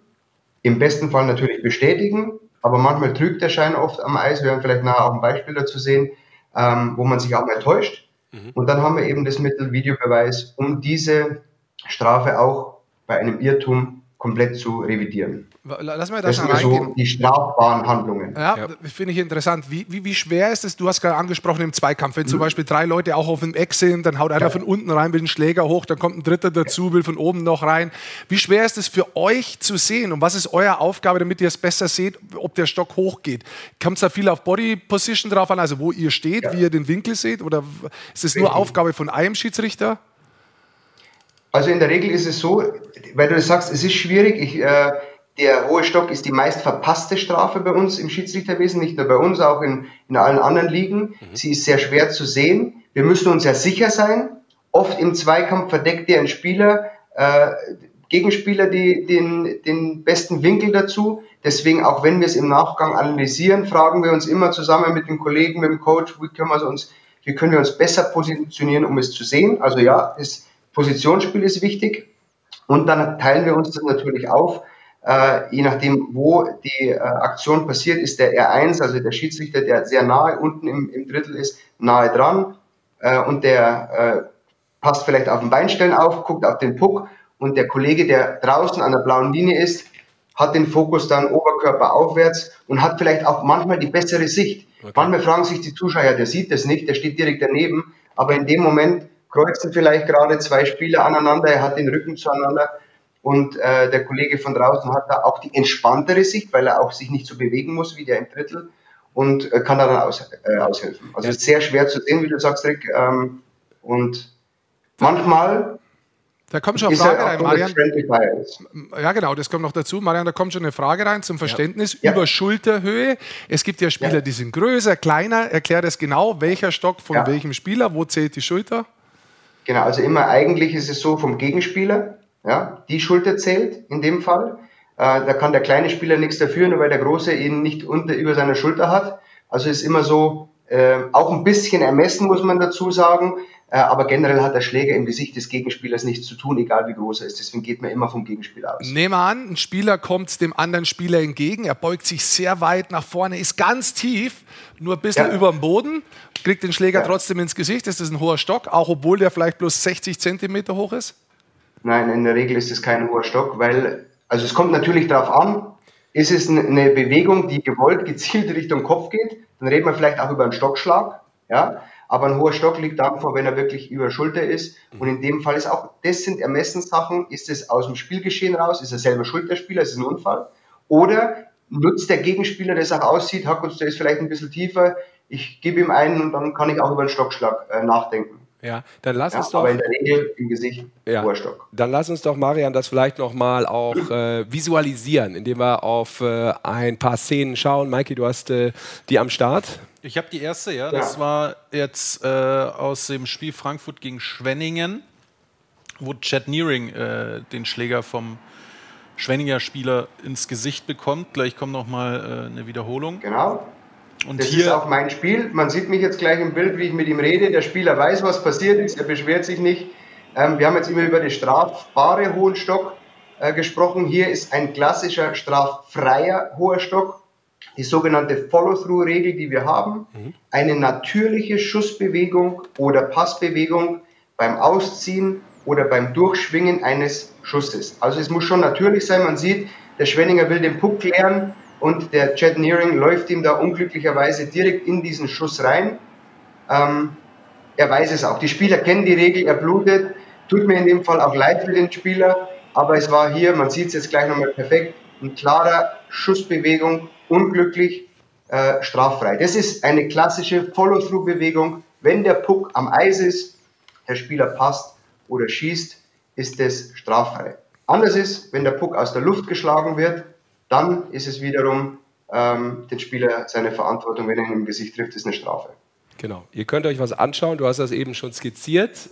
im besten Fall natürlich bestätigen aber manchmal trügt der Schein oft am Eis. Wir werden vielleicht nachher auch ein Beispiel dazu sehen, ähm, wo man sich auch mal täuscht. Mhm. Und dann haben wir eben das Mittel Videobeweis, um diese Strafe auch bei einem Irrtum komplett zu revidieren. Lass mal das, das sind so die strafbaren Handlungen. Ja, ja. finde ich interessant. Wie, wie, wie, schwer ist es, du hast gerade angesprochen im Zweikampf, wenn mhm. zum Beispiel drei Leute auch auf dem Eck sind, dann haut einer ja. von unten rein, will einen Schläger hoch, dann kommt ein dritter dazu, will von oben noch rein. Wie schwer ist es für euch zu sehen und was ist eure Aufgabe, damit ihr es besser seht, ob der Stock hochgeht? Kommt es da viel auf Body Position drauf an, also wo ihr steht, wie ihr den Winkel seht oder ist es nur Aufgabe von einem Schiedsrichter? Also in der Regel ist es so, weil du sagst, es ist schwierig, ich... Äh, der hohe Stock ist die meist verpasste Strafe bei uns im Schiedsrichterwesen, nicht nur bei uns, auch in, in allen anderen Ligen. Mhm. Sie ist sehr schwer zu sehen. Wir müssen uns ja sicher sein. Oft im Zweikampf verdeckt der ein Spieler, äh, Gegenspieler die, den, den besten Winkel dazu. Deswegen, auch wenn wir es im Nachgang analysieren, fragen wir uns immer zusammen mit den Kollegen, mit dem Coach, wie können wir uns, wie können wir uns besser positionieren, um es zu sehen. Also ja, das Positionsspiel ist wichtig. Und dann teilen wir uns das natürlich auf äh, je nachdem, wo die äh, Aktion passiert, ist der R1, also der Schiedsrichter, der sehr nahe unten im, im Drittel ist, nahe dran äh, und der äh, passt vielleicht auf den Beinstellen auf, guckt auf den Puck und der Kollege, der draußen an der blauen Linie ist, hat den Fokus dann Oberkörper aufwärts und hat vielleicht auch manchmal die bessere Sicht. Okay. Manchmal fragen sich die Zuschauer, der sieht das nicht, der steht direkt daneben, aber in dem Moment kreuzen vielleicht gerade zwei Spieler aneinander, er hat den Rücken zueinander und äh, der Kollege von draußen hat da auch die entspanntere Sicht, weil er auch sich nicht so bewegen muss wie der im Drittel und äh, kann da dann aus, äh, aushelfen. Also ja. sehr schwer zu sehen, wie du sagst, Rick. Ähm, und manchmal da kommt schon eine Frage rein, Marian. Ja, genau, das kommt noch dazu. Marian, da kommt schon eine Frage rein zum Verständnis ja. über Schulterhöhe. Es gibt ja Spieler, ja. die sind größer, kleiner. Erklär das genau, welcher Stock von ja. welchem Spieler, wo zählt die Schulter? Genau, also immer eigentlich ist es so vom Gegenspieler. Ja, die Schulter zählt in dem Fall. Äh, da kann der kleine Spieler nichts dafür, nur weil der große ihn nicht unter über seiner Schulter hat. Also ist immer so, äh, auch ein bisschen ermessen, muss man dazu sagen. Äh, aber generell hat der Schläger im Gesicht des Gegenspielers nichts zu tun, egal wie groß er ist. Deswegen geht man immer vom Gegenspieler aus. Nehmen wir an, ein Spieler kommt dem anderen Spieler entgegen. Er beugt sich sehr weit nach vorne, ist ganz tief, nur ein bisschen ja. über dem Boden, kriegt den Schläger ja. trotzdem ins Gesicht. Das ist ein hoher Stock, auch obwohl der vielleicht bloß 60 Zentimeter hoch ist. Nein, in der Regel ist es kein hoher Stock, weil, also es kommt natürlich darauf an, ist es eine Bewegung, die gewollt, gezielt Richtung Kopf geht, dann reden wir vielleicht auch über einen Stockschlag, ja, aber ein hoher Stock liegt dann vor, wenn er wirklich über Schulter ist. Und in dem Fall ist auch, das sind Ermessenssachen, ist es aus dem Spielgeschehen raus, ist er selber Schulterspieler, ist es ein Unfall? Oder nutzt der Gegenspieler, es auch aussieht, Hackutz, der ist vielleicht ein bisschen tiefer, ich gebe ihm einen und dann kann ich auch über einen Stockschlag äh, nachdenken. Ja, dann lass ja, uns doch. Aber in der Regel im Gesicht ja, Ohrstock. Dann lass uns doch, Marian, das vielleicht nochmal auch äh, visualisieren, indem wir auf äh, ein paar Szenen schauen. Maiki, du hast äh, die am Start. Ich habe die erste, ja. Das war jetzt äh, aus dem Spiel Frankfurt gegen Schwenningen, wo Chad Nearing äh, den Schläger vom Schwenninger Spieler ins Gesicht bekommt. Gleich kommt nochmal äh, eine Wiederholung. Genau. Und das hier ist auch mein Spiel. Man sieht mich jetzt gleich im Bild, wie ich mit ihm rede. Der Spieler weiß, was passiert ist. Er beschwert sich nicht. Ähm, wir haben jetzt immer über den strafbare hohen Stock äh, gesprochen. Hier ist ein klassischer straffreier hoher Stock. Die sogenannte Follow-through-Regel, die wir haben. Mhm. Eine natürliche Schussbewegung oder Passbewegung beim Ausziehen oder beim Durchschwingen eines Schusses. Also es muss schon natürlich sein. Man sieht, der Schwenninger will den Puck klären und der Chad Nearing läuft ihm da unglücklicherweise direkt in diesen Schuss rein. Ähm, er weiß es auch. Die Spieler kennen die Regel, er blutet. Tut mir in dem Fall auch leid für den Spieler, aber es war hier, man sieht es jetzt gleich nochmal perfekt, ein klarer Schussbewegung, unglücklich, äh, straffrei. Das ist eine klassische Follow-through-Bewegung. Wenn der Puck am Eis ist, der Spieler passt oder schießt, ist es straffrei. Anders ist, wenn der Puck aus der Luft geschlagen wird, dann ist es wiederum ähm, den Spieler seine Verantwortung, wenn er ihn im Gesicht trifft, ist eine Strafe. Genau. Ihr könnt euch was anschauen. Du hast das eben schon skizziert.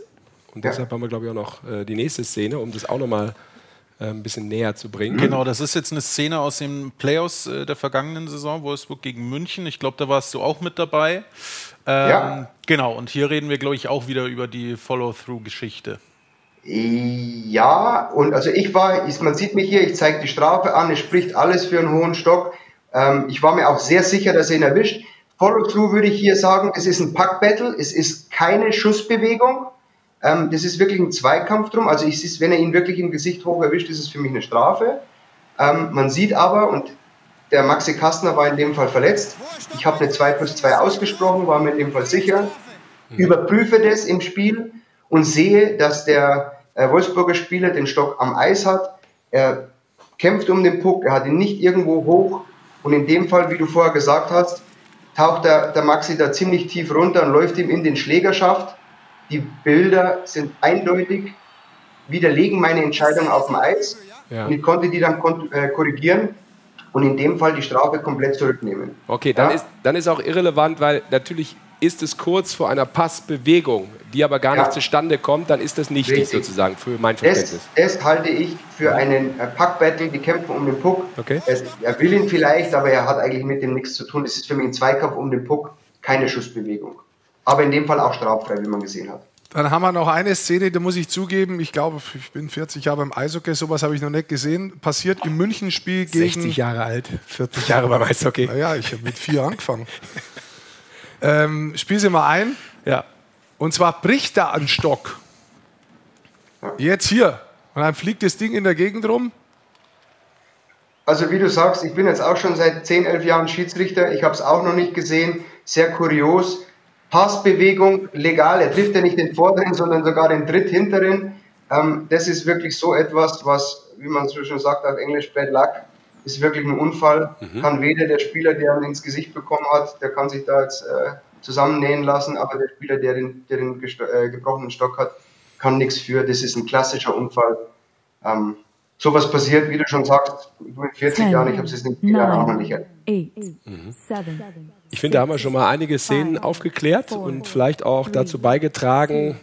Und deshalb ja. haben wir, glaube ich, auch noch äh, die nächste Szene, um das auch nochmal äh, ein bisschen näher zu bringen. Genau, das ist jetzt eine Szene aus den Playoffs äh, der vergangenen Saison, Wolfsburg gegen München. Ich glaube, da warst du auch mit dabei. Ähm, ja. Genau, und hier reden wir, glaube ich, auch wieder über die Follow-through-Geschichte. Ja, und also ich war, man sieht mich hier, ich zeige die Strafe an, es spricht alles für einen hohen Stock. Ähm, ich war mir auch sehr sicher, dass er ihn erwischt. Follow-through würde ich hier sagen, es ist ein Pack-Battle, es ist keine Schussbewegung. Ähm, das ist wirklich ein Zweikampf drum. Also ich, wenn er ihn wirklich im Gesicht hoch erwischt, ist es für mich eine Strafe. Ähm, man sieht aber, und der Maxi Kastner war in dem Fall verletzt. Ich habe eine 2 plus 2 ausgesprochen, war mir in dem Fall sicher. Mhm. Überprüfe das im Spiel und sehe, dass der äh, Wolfsburger Spieler den Stock am Eis hat. Er kämpft um den Puck, er hat ihn nicht irgendwo hoch. Und in dem Fall, wie du vorher gesagt hast, taucht der, der Maxi da ziemlich tief runter und läuft ihm in den Schlägerschaft die Bilder sind eindeutig, widerlegen meine Entscheidung auf dem Eis. Ja. Und ich konnte die dann äh, korrigieren und in dem Fall die Strafe komplett zurücknehmen. Okay, dann, ja? ist, dann ist auch irrelevant, weil natürlich ist es kurz vor einer Passbewegung, die aber gar ja. nicht zustande kommt, dann ist das nichtig Richtig. sozusagen für mein Verständnis. Das, das halte ich für einen äh, Packbattle, die kämpfen um den Puck. Okay. Es, er will ihn vielleicht, aber er hat eigentlich mit dem nichts zu tun. Das ist für mich ein Zweikampf um den Puck, keine Schussbewegung aber in dem Fall auch straffrei, wie man gesehen hat. Dann haben wir noch eine Szene, da muss ich zugeben, ich glaube, ich bin 40 Jahre beim Eishockey, sowas habe ich noch nicht gesehen. Passiert im München-Spiel gegen. 60 Jahre alt, 40 Jahre beim Eishockey. Naja, ich habe mit vier angefangen. ähm, spiel sie mal ein. Ja. Und zwar bricht da ein Stock. Jetzt hier. Und dann fliegt das Ding in der Gegend rum. Also, wie du sagst, ich bin jetzt auch schon seit 10, 11 Jahren Schiedsrichter. Ich habe es auch noch nicht gesehen. Sehr kurios Passbewegung legal. Er trifft ja nicht den vorderen, sondern sogar den dritthinteren. Ähm, das ist wirklich so etwas, was, wie man so schon sagt auf Englisch, Bad Luck, ist wirklich ein Unfall. Mhm. Kann weder der Spieler, der ihn ins Gesicht bekommen hat, der kann sich da jetzt äh, zusammennähen lassen, aber der Spieler, der den, der den äh, gebrochenen Stock hat, kann nichts für. Das ist ein klassischer Unfall. Ähm, sowas passiert, wie du schon sagst, du in 40 Jahren, ich habe es Jahren auch noch nicht erlebt. Mhm. Ich finde, da haben wir schon mal einige Szenen aufgeklärt und vielleicht auch dazu beigetragen,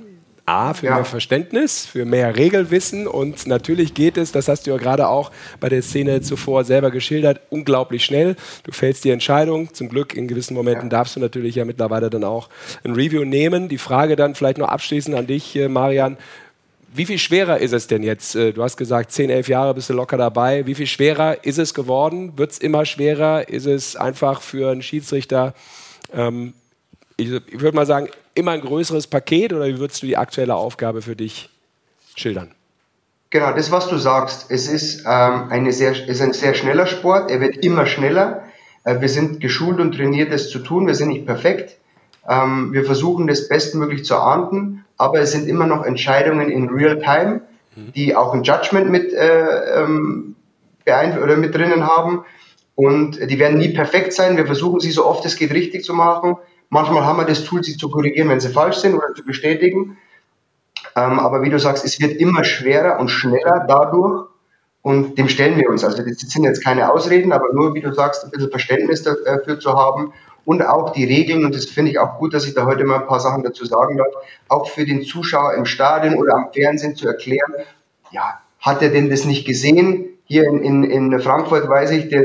A, für ja. mehr Verständnis, für mehr Regelwissen und natürlich geht es, das hast du ja gerade auch bei der Szene zuvor selber geschildert, unglaublich schnell. Du fällst die Entscheidung, zum Glück in gewissen Momenten ja. darfst du natürlich ja mittlerweile dann auch ein Review nehmen. Die Frage dann vielleicht noch abschließend an dich, äh, Marian, wie viel schwerer ist es denn jetzt? Äh, du hast gesagt, 10, 11 Jahre bist du locker dabei. Wie viel schwerer ist es geworden? Wird es immer schwerer? Ist es einfach für einen Schiedsrichter, ähm, ich, ich würde mal sagen, immer ein größeres Paket oder wie würdest du die aktuelle Aufgabe für dich schildern? Genau, das, was du sagst. Es ist, ähm, eine sehr, ist ein sehr schneller Sport. Er wird immer schneller. Äh, wir sind geschult und trainiert, das zu tun. Wir sind nicht perfekt. Ähm, wir versuchen, das bestmöglich zu ahnden aber es sind immer noch Entscheidungen in Real Time, die auch ein Judgment mit, äh, ähm, oder mit drinnen haben. Und die werden nie perfekt sein. Wir versuchen sie so oft es geht richtig zu machen. Manchmal haben wir das Tool, sie zu korrigieren, wenn sie falsch sind oder zu bestätigen. Ähm, aber wie du sagst, es wird immer schwerer und schneller dadurch. Und dem stellen wir uns. Also das sind jetzt keine Ausreden, aber nur, wie du sagst, ein bisschen Verständnis dafür zu haben und auch die Regeln, und das finde ich auch gut, dass ich da heute mal ein paar Sachen dazu sagen darf, auch für den Zuschauer im Stadion oder am Fernsehen zu erklären, ja, hat er denn das nicht gesehen? Hier in, in, in Frankfurt weiß ich, der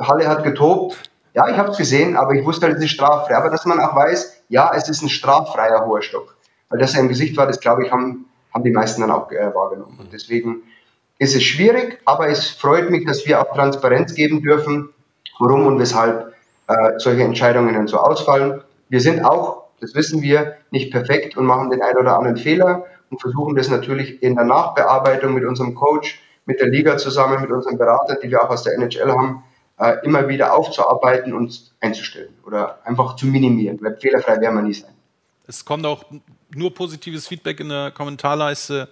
Halle hat getobt. Ja, ich habe es gesehen, aber ich wusste halt, es ist straffrei. Aber dass man auch weiß, ja, es ist ein straffreier hoher Stock. Weil das er im Gesicht war, das glaube ich, haben haben die meisten dann auch äh, wahrgenommen. Und deswegen ist es schwierig, aber es freut mich, dass wir auch Transparenz geben dürfen, warum und weshalb äh, solche Entscheidungen dann so ausfallen. Wir sind auch, das wissen wir, nicht perfekt und machen den einen oder anderen Fehler und versuchen das natürlich in der Nachbearbeitung mit unserem Coach, mit der Liga zusammen, mit unseren Beratern, die wir auch aus der NHL haben, äh, immer wieder aufzuarbeiten und einzustellen oder einfach zu minimieren. Weil fehlerfrei werden wir nie sein. Es kommt auch nur positives Feedback in der Kommentarleiste.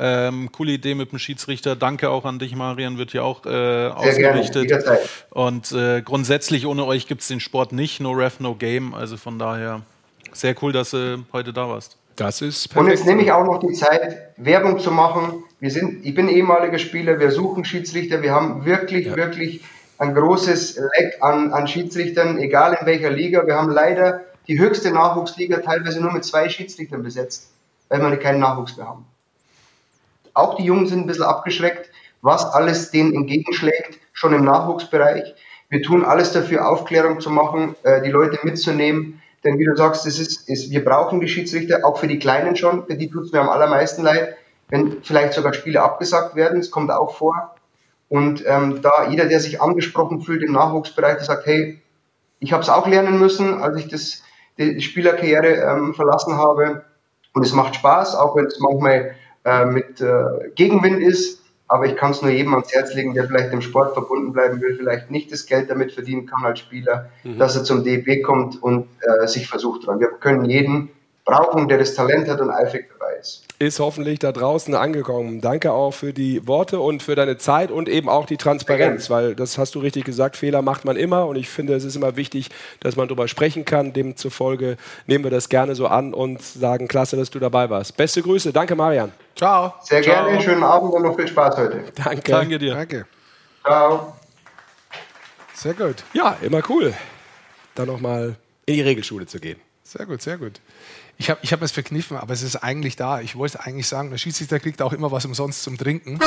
Ähm, coole Idee mit dem Schiedsrichter. Danke auch an dich, Marian, wird ja auch äh, ausgerichtet. Gerne, Und äh, grundsätzlich ohne euch gibt es den Sport nicht. No Ref, no Game. Also von daher sehr cool, dass du heute da warst. Das ist perfekt. Und jetzt nehme ich auch noch die Zeit, Werbung zu machen. Wir sind, ich bin ehemaliger Spieler, wir suchen Schiedsrichter. Wir haben wirklich, ja. wirklich ein großes Leck an, an Schiedsrichtern, egal in welcher Liga. Wir haben leider die höchste Nachwuchsliga teilweise nur mit zwei Schiedsrichtern besetzt, weil wir keinen Nachwuchs mehr haben. Auch die Jungen sind ein bisschen abgeschreckt, was alles denen entgegenschlägt, schon im Nachwuchsbereich. Wir tun alles dafür, Aufklärung zu machen, äh, die Leute mitzunehmen. Denn wie du sagst, das ist, ist, wir brauchen die Schiedsrichter, auch für die Kleinen schon. Für die tut es mir am allermeisten leid, wenn vielleicht sogar Spiele abgesagt werden. Das kommt auch vor. Und ähm, da jeder, der sich angesprochen fühlt im Nachwuchsbereich, der sagt, hey, ich habe es auch lernen müssen, als ich das die Spielerkarriere ähm, verlassen habe. Und es macht Spaß, auch wenn es manchmal äh, mit äh, Gegenwind ist. Aber ich kann es nur jedem ans Herz legen, der vielleicht im Sport verbunden bleiben will, vielleicht nicht das Geld damit verdienen kann als Spieler, mhm. dass er zum DEB kommt und äh, sich versucht dran. Wir können jeden brauchen, der das Talent hat und eifrig dabei ist ist hoffentlich da draußen angekommen. Danke auch für die Worte und für deine Zeit und eben auch die Transparenz, weil das hast du richtig gesagt, Fehler macht man immer und ich finde, es ist immer wichtig, dass man darüber sprechen kann. Demzufolge nehmen wir das gerne so an und sagen, klasse, dass du dabei warst. Beste Grüße, danke Marian. Ciao. Sehr Ciao. gerne, schönen Abend und noch viel Spaß heute. Danke. Danke dir. Danke. Ciao. Sehr gut. Ja, immer cool, dann nochmal in die Regelschule zu gehen. Sehr gut, sehr gut. Ich habe ich hab es verkniffen, aber es ist eigentlich da. Ich wollte eigentlich sagen, der Schiedsrichter kriegt auch immer was umsonst zum Trinken.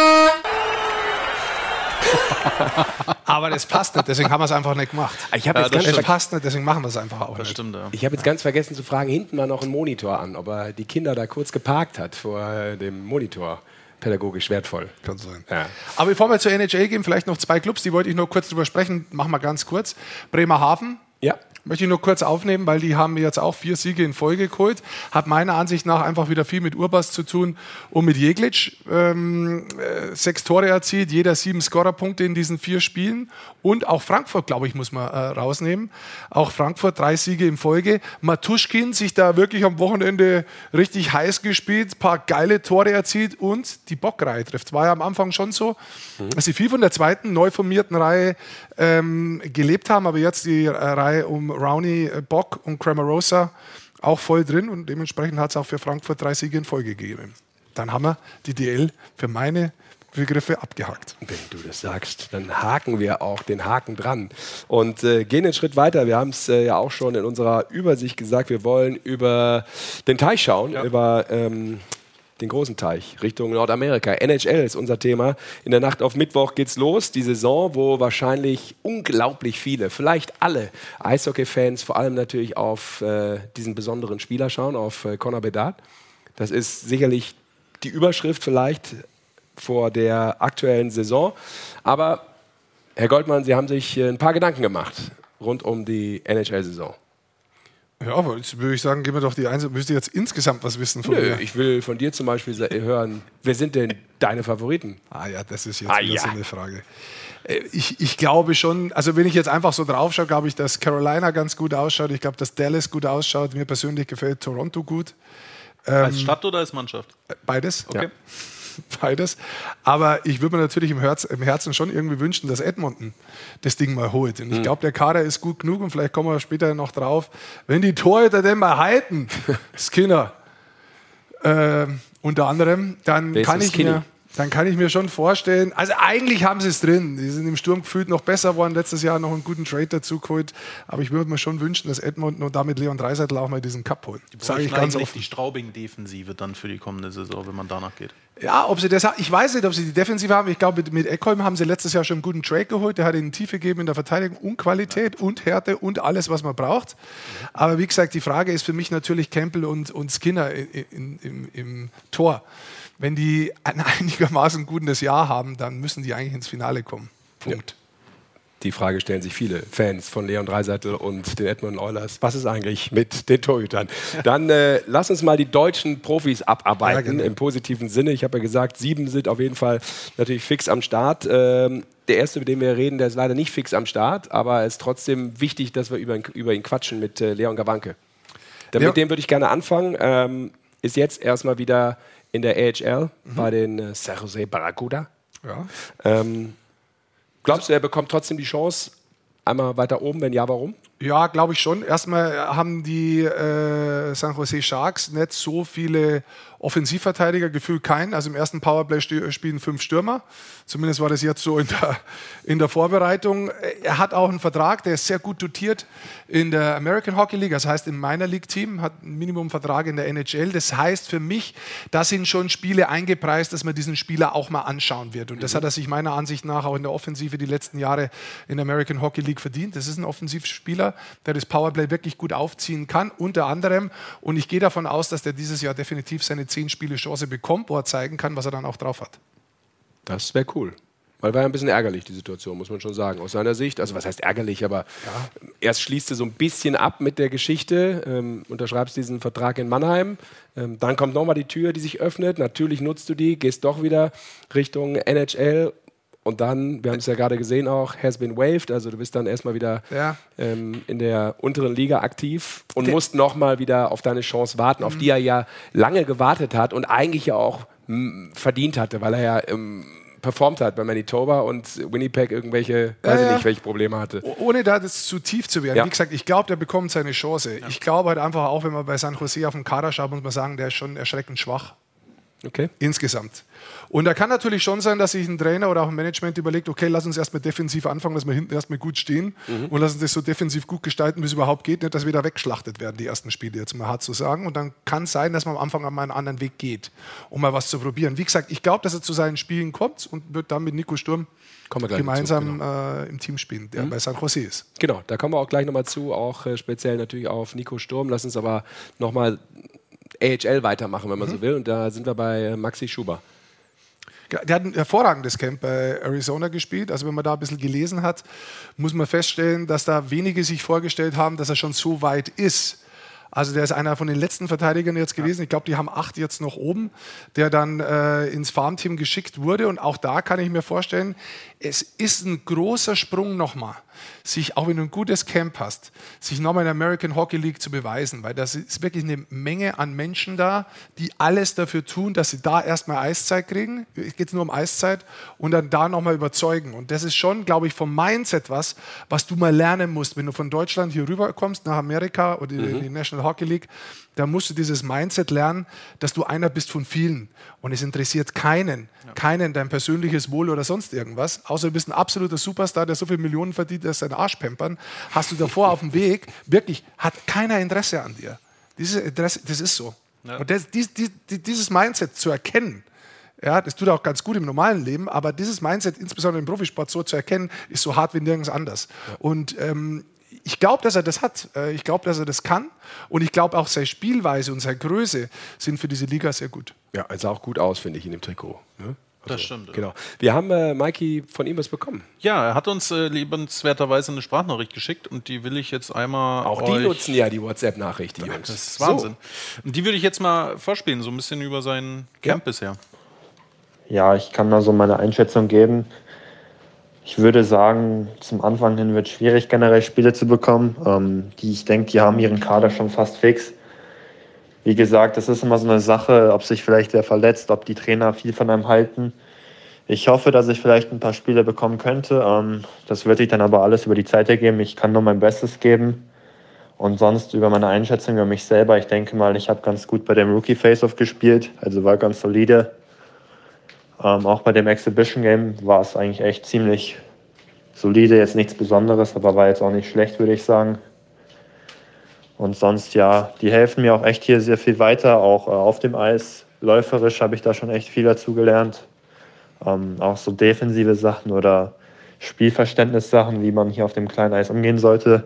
aber das passt nicht, deswegen haben wir es einfach nicht gemacht. Ich ja, jetzt das passt nicht, deswegen machen wir es einfach auch das nicht. Stimmt, ja. Ich habe jetzt ganz vergessen zu fragen, hinten war noch ein Monitor an, ob er die Kinder da kurz geparkt hat vor dem Monitor pädagogisch wertvoll. Kann sein. Ja. Aber bevor wir zur NHL gehen, vielleicht noch zwei Clubs, die wollte ich nur kurz drüber sprechen. Machen wir ganz kurz. Bremerhaven. Ja. Möchte ich nur kurz aufnehmen, weil die haben jetzt auch vier Siege in Folge geholt. Hat meiner Ansicht nach einfach wieder viel mit Urbas zu tun und mit Jeglic. Ähm, äh, sechs Tore erzielt, jeder sieben Scorerpunkte in diesen vier Spielen. Und auch Frankfurt, glaube ich, muss man äh, rausnehmen. Auch Frankfurt drei Siege in Folge. Matuschkin sich da wirklich am Wochenende richtig heiß gespielt, paar geile Tore erzielt und die Bockreihe trifft. War ja am Anfang schon so, mhm. dass sie viel von der zweiten neu formierten Reihe ähm, gelebt haben, aber jetzt die äh, Reihe um Rowney, äh, Bock und Cramarosa auch voll drin und dementsprechend hat es auch für Frankfurt drei Siege in Folge gegeben. Dann haben wir die DL für meine Begriffe abgehakt. Wenn du das sagst, dann haken wir auch den Haken dran und äh, gehen einen Schritt weiter. Wir haben es äh, ja auch schon in unserer Übersicht gesagt, wir wollen über den Teich schauen, ja. über ähm, den großen Teich, Richtung Nordamerika. NHL ist unser Thema. In der Nacht auf Mittwoch geht's los. Die Saison, wo wahrscheinlich unglaublich viele, vielleicht alle Eishockey-Fans vor allem natürlich auf äh, diesen besonderen Spieler schauen, auf äh, Conor Bedard. Das ist sicherlich die Überschrift vielleicht vor der aktuellen Saison. Aber Herr Goldmann, Sie haben sich äh, ein paar Gedanken gemacht rund um die NHL-Saison. Ja, aber jetzt würde ich sagen, gib mir doch die Einzel. Müsst ihr jetzt insgesamt was wissen von Nö, mir? Ich will von dir zum Beispiel hören, wer sind denn deine Favoriten? Ah ja, das ist jetzt ah, ja. so eine Frage. Äh, ich, ich, glaube schon, also wenn ich jetzt einfach so drauf schaue, glaube ich, dass Carolina ganz gut ausschaut. Ich glaube, dass Dallas gut ausschaut. Mir persönlich gefällt Toronto gut. als ähm, Stadt oder als Mannschaft? Beides. Okay. Ja. beides. Aber ich würde mir natürlich im, Herz, im, Herzen schon irgendwie wünschen, dass Edmonton das Ding mal holt. Und ich mhm. glaube, der Kader ist gut genug und vielleicht kommen wir später noch drauf. Wenn die Torhüter denn mal halten, Skinner, äh, unter anderem, dann kann ich Skinny? mir dann kann ich mir schon vorstellen, also eigentlich haben sie es drin. Die sind im Sturm gefühlt noch besser geworden, letztes Jahr noch einen guten Trade dazu geholt. Aber ich würde mir schon wünschen, dass Edmund und damit Leon Dreiseitel auch mal diesen Cup holen. Die Sage ich ganz offen. die Straubing-Defensive dann für die kommende Saison, wenn man danach geht. Ja, ob sie das ich weiß nicht, ob sie die Defensive haben. Ich glaube, mit Eckholm haben sie letztes Jahr schon einen guten Trade geholt. Der hat ihnen Tiefe gegeben in der Verteidigung und Qualität und Härte und alles, was man braucht. Aber wie gesagt, die Frage ist für mich natürlich Campbell und, und Skinner in, in, im, im Tor wenn die ein einigermaßen gutes Jahr haben, dann müssen die eigentlich ins Finale kommen. Punkt. Ja. Die Frage stellen sich viele Fans von Leon Dreiseitel und den Edmund Oilers. Was ist eigentlich mit den Torhütern? Dann äh, lass uns mal die deutschen Profis abarbeiten, ja, genau. im positiven Sinne. Ich habe ja gesagt, sieben sind auf jeden Fall natürlich fix am Start. Ähm, der erste, über den wir reden, der ist leider nicht fix am Start, aber es ist trotzdem wichtig, dass wir über, über ihn quatschen mit äh, Leon Gawanke. Mit ja. dem würde ich gerne anfangen. Ähm, ist jetzt erstmal wieder in der AHL mhm. bei den äh, San Jose Barracuda. Ja. Ähm, glaubst du, er bekommt trotzdem die Chance einmal weiter oben? Wenn ja, warum? Ja, glaube ich schon. Erstmal haben die äh, San Jose Sharks nicht so viele Offensivverteidiger, gefühlt keinen. Also im ersten Powerplay spielen fünf Stürmer. Zumindest war das jetzt so in der, in der Vorbereitung. Er hat auch einen Vertrag, der ist sehr gut dotiert in der American Hockey League, das heißt im Minor League Team, hat einen Minimumvertrag in der NHL. Das heißt für mich, da sind schon Spiele eingepreist, dass man diesen Spieler auch mal anschauen wird. Und das mhm. hat er sich meiner Ansicht nach auch in der Offensive die letzten Jahre in der American Hockey League verdient. Das ist ein Offensivspieler, der das Powerplay wirklich gut aufziehen kann, unter anderem. Und ich gehe davon aus, dass der dieses Jahr definitiv seine zehn Spiele Chance bekommt, wo er zeigen kann, was er dann auch drauf hat. Das wäre cool. Weil war ja ein bisschen ärgerlich, die Situation, muss man schon sagen, aus seiner Sicht. Also was heißt ärgerlich, aber ja. erst schließt du so ein bisschen ab mit der Geschichte, ähm, unterschreibst diesen Vertrag in Mannheim, ähm, dann kommt nochmal die Tür, die sich öffnet, natürlich nutzt du die, gehst doch wieder Richtung NHL und dann, wir haben es ja gerade gesehen auch, has been waived, also du bist dann erstmal wieder ja. ähm, in der unteren Liga aktiv und der musst nochmal wieder auf deine Chance warten, mhm. auf die er ja lange gewartet hat und eigentlich ja auch verdient hatte, weil er ja ähm, performt hat bei Manitoba und Winnipeg irgendwelche, weiß ich nicht, welche Probleme hatte. Ohne da das zu tief zu werden. Ja. Wie gesagt, ich glaube, der bekommt seine Chance. Ja. Ich glaube halt einfach auch, wenn man bei San Jose auf den Kader schaut, muss man sagen, der ist schon erschreckend schwach. Okay. Insgesamt. Und da kann natürlich schon sein, dass sich ein Trainer oder auch ein Management überlegt, okay, lass uns erstmal defensiv anfangen, dass wir hinten erstmal gut stehen mhm. und lass uns das so defensiv gut gestalten, wie es überhaupt geht, nicht, dass wir da weggeschlachtet werden, die ersten Spiele, jetzt mal hart zu sagen. Und dann kann es sein, dass man am Anfang an einen anderen Weg geht, um mal was zu probieren. Wie gesagt, ich glaube, dass er zu seinen Spielen kommt und wird dann mit Nico Sturm gemeinsam zu, genau. äh, im Team spielen, der mhm. bei San Jose ist. Genau, da kommen wir auch gleich nochmal zu, auch äh, speziell natürlich auf Nico Sturm. Lass uns aber nochmal AHL weitermachen, wenn man mhm. so will. Und da sind wir bei Maxi Schuber. Der hat ein hervorragendes Camp bei Arizona gespielt. Also wenn man da ein bisschen gelesen hat, muss man feststellen, dass da wenige sich vorgestellt haben, dass er schon so weit ist. Also der ist einer von den letzten Verteidigern jetzt gewesen. Ich glaube, die haben acht jetzt noch oben, der dann äh, ins Farmteam geschickt wurde. Und auch da kann ich mir vorstellen, es ist ein großer Sprung nochmal sich, auch wenn du ein gutes Camp hast, sich nochmal in der American Hockey League zu beweisen, weil das ist wirklich eine Menge an Menschen da, die alles dafür tun, dass sie da erstmal Eiszeit kriegen. Es geht nur um Eiszeit und dann da nochmal überzeugen. Und das ist schon, glaube ich, vom Mindset was, was du mal lernen musst, wenn du von Deutschland hier rüber kommst nach Amerika oder in mhm. die National Hockey League da musst du dieses Mindset lernen, dass du einer bist von vielen. Und es interessiert keinen, ja. keinen dein persönliches Wohl oder sonst irgendwas. Außer du bist ein absoluter Superstar, der so viele Millionen verdient, dass seinen Arsch pampern. Hast du davor auf dem Weg, wirklich, hat keiner Interesse an dir. Dieses Interesse, das ist so. Ja. Und das, dies, dies, dieses Mindset zu erkennen, ja, das tut auch ganz gut im normalen Leben, aber dieses Mindset, insbesondere im Profisport, so zu erkennen, ist so hart wie nirgends anders. Ja. Und ähm, ich glaube, dass er das hat. Äh, ich glaube, dass er das kann. Und ich glaube auch, seine Spielweise und seine Größe sind für diese Liga sehr gut. Ja, er sah auch gut aus, finde ich, in dem Trikot. Ne? Also, das stimmt. Genau. Wir haben äh, Mikey von ihm was bekommen. Ja, er hat uns äh, liebenswerterweise eine Sprachnachricht geschickt und die will ich jetzt einmal. Auch die nutzen ja die WhatsApp-Nachricht, die Jungs. Das ist Wahnsinn. So. Und die würde ich jetzt mal vorspielen, so ein bisschen über sein Camp ja. bisher. Ja, ich kann da so meine Einschätzung geben. Ich würde sagen, zum Anfang hin wird es schwierig, generell Spiele zu bekommen. Ähm, die, ich denke, die haben ihren Kader schon fast fix. Wie gesagt, das ist immer so eine Sache, ob sich vielleicht wer verletzt, ob die Trainer viel von einem halten. Ich hoffe, dass ich vielleicht ein paar Spiele bekommen könnte. Ähm, das wird sich dann aber alles über die Zeit ergeben. Ich kann nur mein Bestes geben. Und sonst über meine Einschätzung über mich selber. Ich denke mal, ich habe ganz gut bei dem Rookie Face-Off gespielt, also war ganz solide. Ähm, auch bei dem Exhibition Game war es eigentlich echt ziemlich solide, jetzt nichts Besonderes, aber war jetzt auch nicht schlecht, würde ich sagen. Und sonst, ja, die helfen mir auch echt hier sehr viel weiter, auch äh, auf dem Eis. Läuferisch habe ich da schon echt viel dazu gelernt. Ähm, auch so defensive Sachen oder Spielverständnissachen, wie man hier auf dem kleinen Eis umgehen sollte.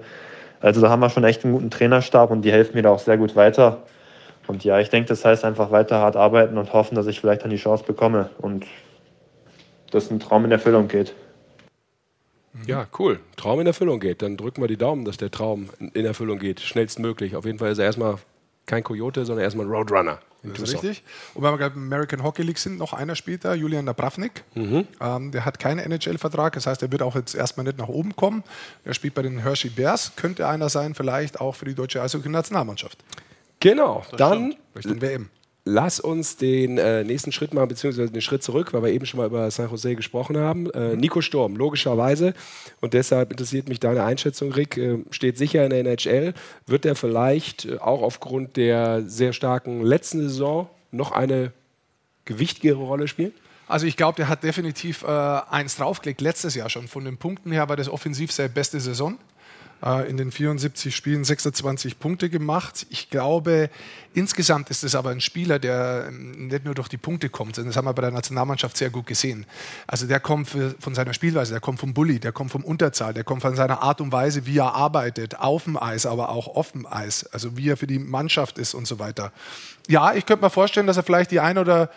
Also da haben wir schon echt einen guten Trainerstab und die helfen mir da auch sehr gut weiter. Und ja, ich denke, das heißt einfach weiter hart arbeiten und hoffen, dass ich vielleicht dann die Chance bekomme und dass ein Traum in Erfüllung geht. Ja, cool. Traum in Erfüllung geht. Dann drücken wir die Daumen, dass der Traum in Erfüllung geht. Schnellstmöglich. Auf jeden Fall ist er erstmal kein Coyote, sondern erstmal ein Roadrunner. Das ist richtig. Und wenn wir gerade im American Hockey League sind, noch einer später, Julian Napravnik. Mhm. Ähm, der hat keinen NHL-Vertrag, das heißt, er wird auch jetzt erstmal nicht nach oben kommen. Er spielt bei den Hershey Bears, könnte einer sein, vielleicht auch für die deutsche Eishockey-Nationalmannschaft. Genau, das dann WM. Lass uns den äh, nächsten Schritt machen, beziehungsweise den Schritt zurück, weil wir eben schon mal über San Jose gesprochen haben. Äh, Nico Sturm, logischerweise. Und deshalb interessiert mich deine Einschätzung, Rick. Äh, steht sicher in der NHL. Wird er vielleicht äh, auch aufgrund der sehr starken letzten Saison noch eine gewichtigere Rolle spielen? Also ich glaube, der hat definitiv äh, eins draufgelegt, letztes Jahr schon. Von den Punkten her war das offensiv seine beste Saison. Äh, in den 74 Spielen 26 Punkte gemacht. Ich glaube, insgesamt ist es aber ein Spieler, der ähm, nicht nur durch die Punkte kommt, sondern das haben wir bei der Nationalmannschaft sehr gut gesehen. Also der kommt von seiner Spielweise, der kommt vom Bully, der kommt vom Unterzahl, der kommt von seiner Art und Weise, wie er arbeitet, auf dem Eis, aber auch off dem Eis, also wie er für die Mannschaft ist und so weiter. Ja, ich könnte mir vorstellen, dass er vielleicht die ein oder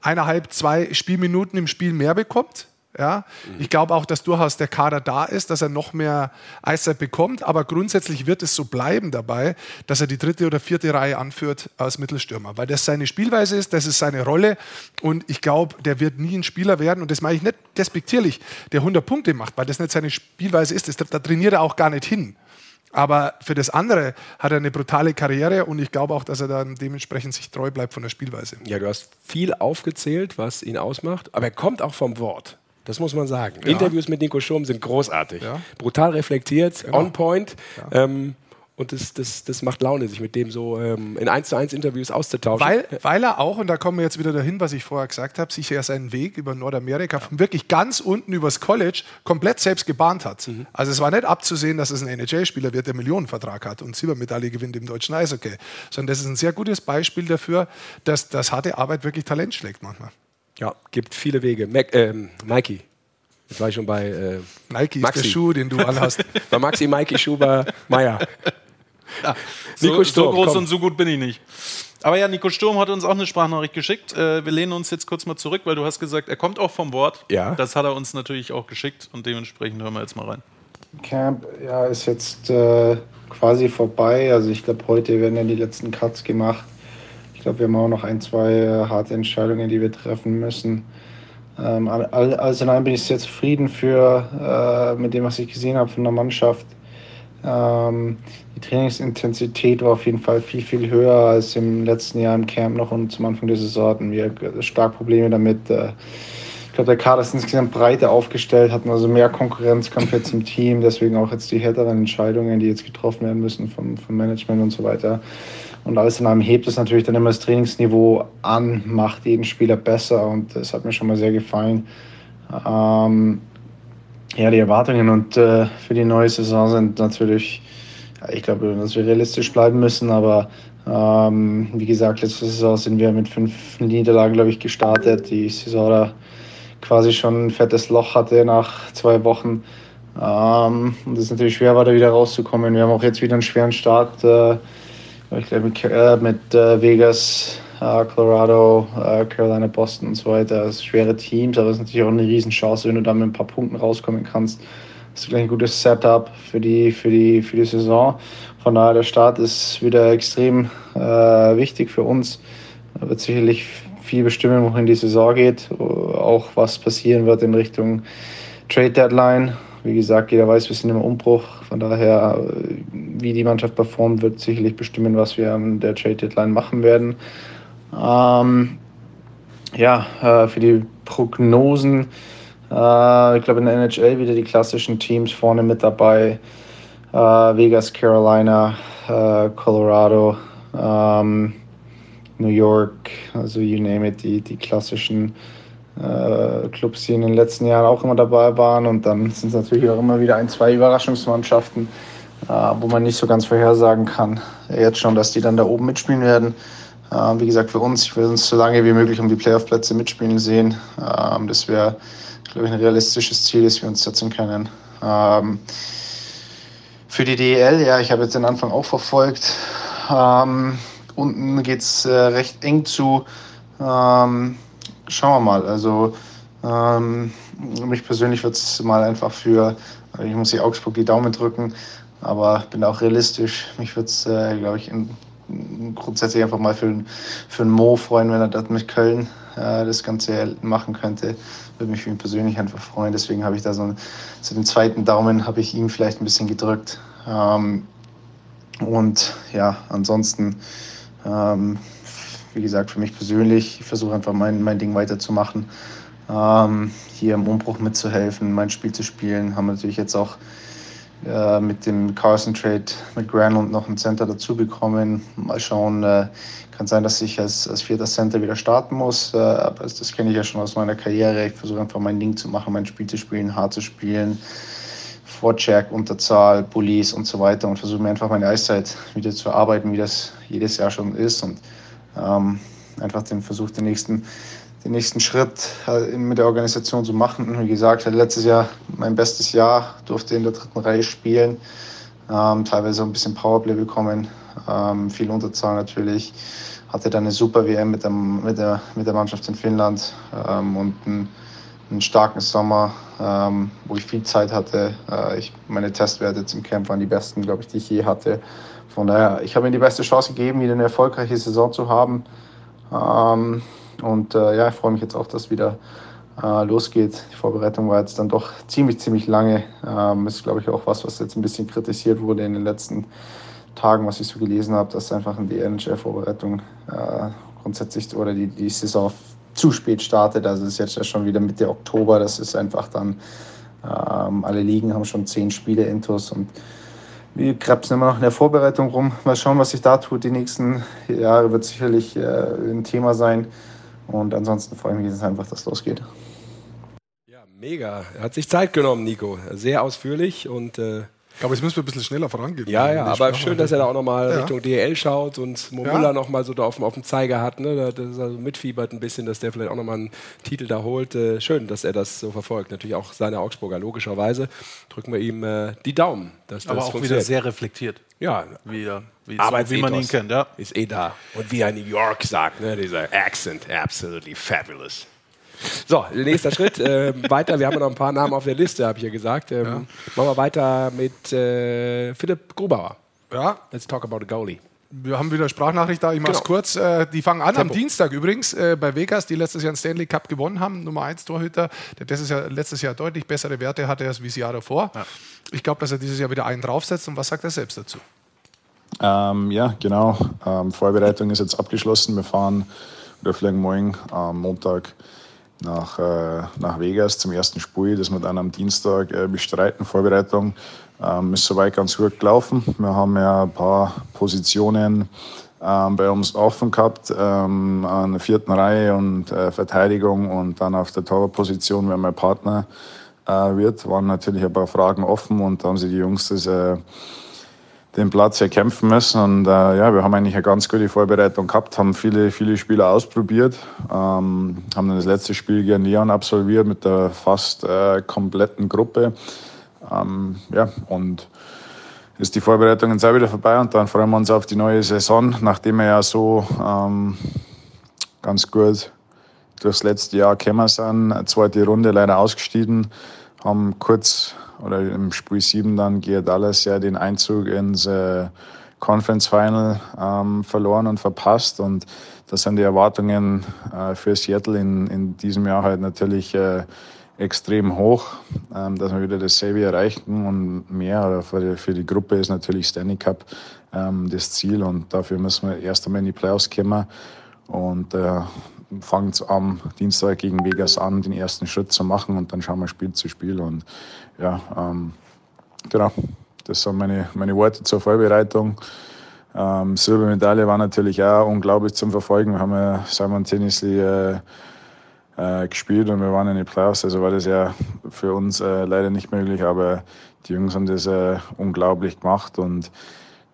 eineinhalb, zwei Spielminuten im Spiel mehr bekommt. Ja? Mhm. Ich glaube auch, dass durchaus der Kader da ist, dass er noch mehr Eiszeit bekommt, aber grundsätzlich wird es so bleiben dabei, dass er die dritte oder vierte Reihe anführt als Mittelstürmer, weil das seine Spielweise ist, das ist seine Rolle und ich glaube, der wird nie ein Spieler werden und das meine ich nicht despektierlich, der 100 Punkte macht, weil das nicht seine Spielweise ist, das, da trainiert er auch gar nicht hin. Aber für das andere hat er eine brutale Karriere und ich glaube auch, dass er dann dementsprechend sich treu bleibt von der Spielweise. Ja, du hast viel aufgezählt, was ihn ausmacht, aber er kommt auch vom Wort. Das muss man sagen. Ja. Interviews mit Nico Schurm sind großartig. Ja. Brutal reflektiert, genau. on point. Ja. Ähm, und das, das, das macht Laune, sich mit dem so ähm, in 1 zu 1 Interviews auszutauschen. Weil, weil er auch, und da kommen wir jetzt wieder dahin, was ich vorher gesagt habe, sich ja seinen Weg über Nordamerika von wirklich ganz unten übers College komplett selbst gebahnt hat. Mhm. Also es war nicht abzusehen, dass es ein NHL-Spieler wird, der Millionenvertrag hat und Silbermedaille gewinnt im deutschen Eishockey. Sondern das ist ein sehr gutes Beispiel dafür, dass, dass harte Arbeit wirklich Talent schlägt manchmal. Ja, gibt viele Wege. Mac, äh, Mikey. Jetzt war ich schon bei äh, Nike Maxi. ist der Schuh, den du anhast. bei Maxi, Mikey, Schuber, Meier. Ja, so, Sturm, so groß komm. und so gut bin ich nicht. Aber ja, Nico Sturm hat uns auch eine Sprachnachricht geschickt. Äh, wir lehnen uns jetzt kurz mal zurück, weil du hast gesagt, er kommt auch vom Wort. Ja. Das hat er uns natürlich auch geschickt und dementsprechend hören wir jetzt mal rein. Camp ja, ist jetzt äh, quasi vorbei. Also ich glaube, heute werden ja die letzten Cuts gemacht. Ich glaube, wir haben auch noch ein, zwei äh, harte Entscheidungen, die wir treffen müssen. Ähm, also in allem bin ich sehr zufrieden für, äh, mit dem, was ich gesehen habe von der Mannschaft. Ähm, die Trainingsintensität war auf jeden Fall viel, viel höher als im letzten Jahr im Camp noch und zum Anfang der Saison hatten wir stark Probleme damit. Äh, ich glaube, der Kader ist insgesamt breiter aufgestellt, hatten also mehr Konkurrenzkampf jetzt im Team, deswegen auch jetzt die härteren Entscheidungen, die jetzt getroffen werden müssen vom, vom Management und so weiter. Und alles in allem hebt es natürlich dann immer das Trainingsniveau an, macht jeden Spieler besser und das hat mir schon mal sehr gefallen. Ähm, ja, die Erwartungen und äh, für die neue Saison sind natürlich, ich glaube, dass wir realistisch bleiben müssen, aber ähm, wie gesagt, letzte Saison sind wir mit fünf Niederlagen, glaube ich, gestartet. Die Saison da quasi schon ein fettes Loch hatte nach zwei Wochen. Ähm, und es ist natürlich schwer, war da wieder rauszukommen. Wir haben auch jetzt wieder einen schweren Start. Äh, ich glaube mit, äh, mit äh, Vegas, äh, Colorado, äh, Carolina, Boston und so weiter. Das sind schwere Teams, aber es ist natürlich auch eine Riesenchance, wenn du da mit ein paar Punkten rauskommen kannst. Das ist gleich ein gutes Setup für die, für die, für die Saison. Von daher, der Start ist wieder extrem äh, wichtig für uns. Da wird sicherlich viel bestimmen, wohin die Saison geht. Auch was passieren wird in Richtung Trade Deadline. Wie gesagt, jeder weiß, wir sind im Umbruch. Von daher, wie die Mannschaft performt, wird sicherlich bestimmen, was wir an der Trade Deadline machen werden. Ähm, ja, äh, für die Prognosen, äh, ich glaube in der NHL wieder die klassischen Teams vorne mit dabei. Äh, Vegas, Carolina, äh, Colorado, ähm, New York, also you name it, die, die klassischen äh, Clubs, die in den letzten Jahren auch immer dabei waren. Und dann sind es natürlich auch immer wieder ein, zwei Überraschungsmannschaften, wo man nicht so ganz vorhersagen kann. Jetzt schon, dass die dann da oben mitspielen werden. Äh, wie gesagt, für uns, ich will uns so lange wie möglich um die Playoff-Plätze mitspielen sehen. Ähm, das wäre, glaube ich, ein realistisches Ziel, das wir uns setzen können. Ähm, für die DEL, ja, ich habe jetzt den Anfang auch verfolgt. Ähm, unten geht es äh, recht eng zu. Schauen wir mal. Also mich persönlich wird es mal einfach für, ich muss die Augsburg die Daumen drücken, aber bin auch realistisch. Mich würde es, äh, glaube ich, in, grundsätzlich einfach mal für, für einen Mo freuen, wenn er dort mit Köln äh, das Ganze machen könnte. Würde mich für ihn persönlich einfach freuen. Deswegen habe ich da so, so den zweiten Daumen habe ich ihm vielleicht ein bisschen gedrückt. Ähm, und ja, ansonsten ähm, wie gesagt, für mich persönlich, ich versuche einfach mein, mein Ding weiterzumachen, ähm, hier im Umbruch mitzuhelfen, mein Spiel zu spielen. Haben natürlich jetzt auch äh, mit dem Carson Trade mit Granlund noch ein Center dazu bekommen. Mal schauen, äh, kann sein, dass ich als, als vierter Center wieder starten muss, äh, aber das, das kenne ich ja schon aus meiner Karriere. Ich versuche einfach mein Ding zu machen, mein Spiel zu spielen, hart zu spielen. Vorcheck, Unterzahl, Police und so weiter und versuche mir einfach meine Eiszeit wieder zu erarbeiten, wie das jedes Jahr schon ist. Und ähm, einfach den Versuch, den nächsten, den nächsten Schritt äh, mit der Organisation zu machen. Wie gesagt, hatte letztes Jahr mein bestes Jahr, durfte in der dritten Reihe spielen, ähm, teilweise ein bisschen Powerplay bekommen, ähm, viel Unterzahl natürlich. Hatte dann eine super WM mit, dem, mit, der, mit der Mannschaft in Finnland ähm, und einen, einen, starken Sommer, ähm, wo ich viel Zeit hatte. Äh, ich, meine Testwerte zum Camp waren die besten, glaube ich, die ich je hatte. Von daher, ich habe ihm die beste Chance gegeben, wieder eine erfolgreiche Saison zu haben. Und äh, ja, ich freue mich jetzt auch, dass wieder äh, losgeht. Die Vorbereitung war jetzt dann doch ziemlich, ziemlich lange. Ähm, ist, glaube ich, auch was, was jetzt ein bisschen kritisiert wurde in den letzten Tagen, was ich so gelesen habe, dass einfach in die NHL-Vorbereitung äh, grundsätzlich oder die, die Saison zu spät startet. Also es ist jetzt ja schon wieder Mitte Oktober. Das ist einfach dann, ähm, alle Ligen haben schon zehn Spiele intus und wir krebsen immer noch in der Vorbereitung rum. Mal schauen, was sich da tut. Die nächsten Jahre wird sicherlich äh, ein Thema sein. Und ansonsten freue ich mich jetzt einfach, dass es losgeht. Ja, mega. Er hat sich Zeit genommen, Nico. Sehr ausführlich und äh, ich glaube, jetzt müssen wir ein bisschen schneller vorangehen. Ja, ja, aber schön, dass er da auch nochmal ja. Richtung DL schaut und Mo ja. Müller nochmal so da auf, auf dem Zeiger hat. Ne? Das ist also mitfiebert ein bisschen, dass der vielleicht auch nochmal einen Titel da holt. Äh, schön, dass er das so verfolgt. Natürlich auch seine Augsburger, logischerweise. Drücken wir ihm äh, die Daumen. Dass aber das auch wieder sehr reflektiert. Ja, wieder. Wie, so, wie man ihn kennt, ja. Ist eh da. Und wie er New York sagt, ne? dieser Accent, absolutely fabulous. So, nächster Schritt. Äh, weiter, wir haben noch ein paar Namen auf der Liste, habe ich ja gesagt. Ähm, ja. Machen wir weiter mit äh, Philipp Grubauer. Ja. Let's talk about a goalie. Wir haben wieder Sprachnachricht da, ich mache es genau. kurz. Äh, die fangen an Tempo. am Dienstag übrigens äh, bei Vegas, die letztes Jahr einen Stanley Cup gewonnen haben. Nummer 1 Torhüter, der dieses Jahr, letztes Jahr deutlich bessere Werte hatte als das Jahr davor. Ja. Ich glaube, dass er dieses Jahr wieder einen draufsetzt. Und was sagt er selbst dazu? Ähm, ja, genau. Ähm, Vorbereitung ist jetzt abgeschlossen. Wir fahren oder fliegen morgen am Montag nach, äh, nach Vegas zum ersten Spiel, das wir dann am Dienstag äh, bestreiten. Vorbereitung ähm, ist soweit ganz gut gelaufen. Wir haben ja ein paar Positionen ähm, bei uns offen gehabt, ähm, an der vierten Reihe und äh, Verteidigung und dann auf der Torwartposition, wenn mein Partner äh, wird, waren natürlich ein paar Fragen offen und da haben sie die Jungs das äh, den Platz erkämpfen müssen. Und äh, ja, wir haben eigentlich eine ganz gute Vorbereitung gehabt, haben viele, viele Spieler ausprobiert, ähm, haben dann das letzte Spiel gegen Leon absolviert mit der fast äh, kompletten Gruppe. Ähm, ja, und ist die Vorbereitung jetzt auch wieder vorbei und dann freuen wir uns auf die neue Saison, nachdem wir ja so ähm, ganz gut durchs letzte Jahr gekommen sind. Zweite Runde leider ausgestiegen, haben kurz oder im Spiel 7 dann Gia Dallas ja den Einzug ins äh, Conference Final ähm, verloren und verpasst. Und das sind die Erwartungen äh, für Seattle in, in diesem Jahr halt natürlich äh, extrem hoch, ähm, dass wir wieder dasselbe erreichen und mehr. Oder für die, für die Gruppe ist natürlich Stanley Cup ähm, das Ziel und dafür müssen wir erst einmal in die Playoffs kommen. Und äh, fangen am Dienstag gegen Vegas an, den ersten Schritt zu machen und dann schauen wir Spiel zu Spiel. Und ja, ähm, genau, das sind meine, meine Worte zur Vorbereitung. Ähm, Silbermedaille war natürlich auch unglaublich zum Verfolgen. Wir haben ja Simon Tennisley äh, äh, gespielt und wir waren in den Playoffs, also war das ja für uns äh, leider nicht möglich, aber die Jungs haben das äh, unglaublich gemacht und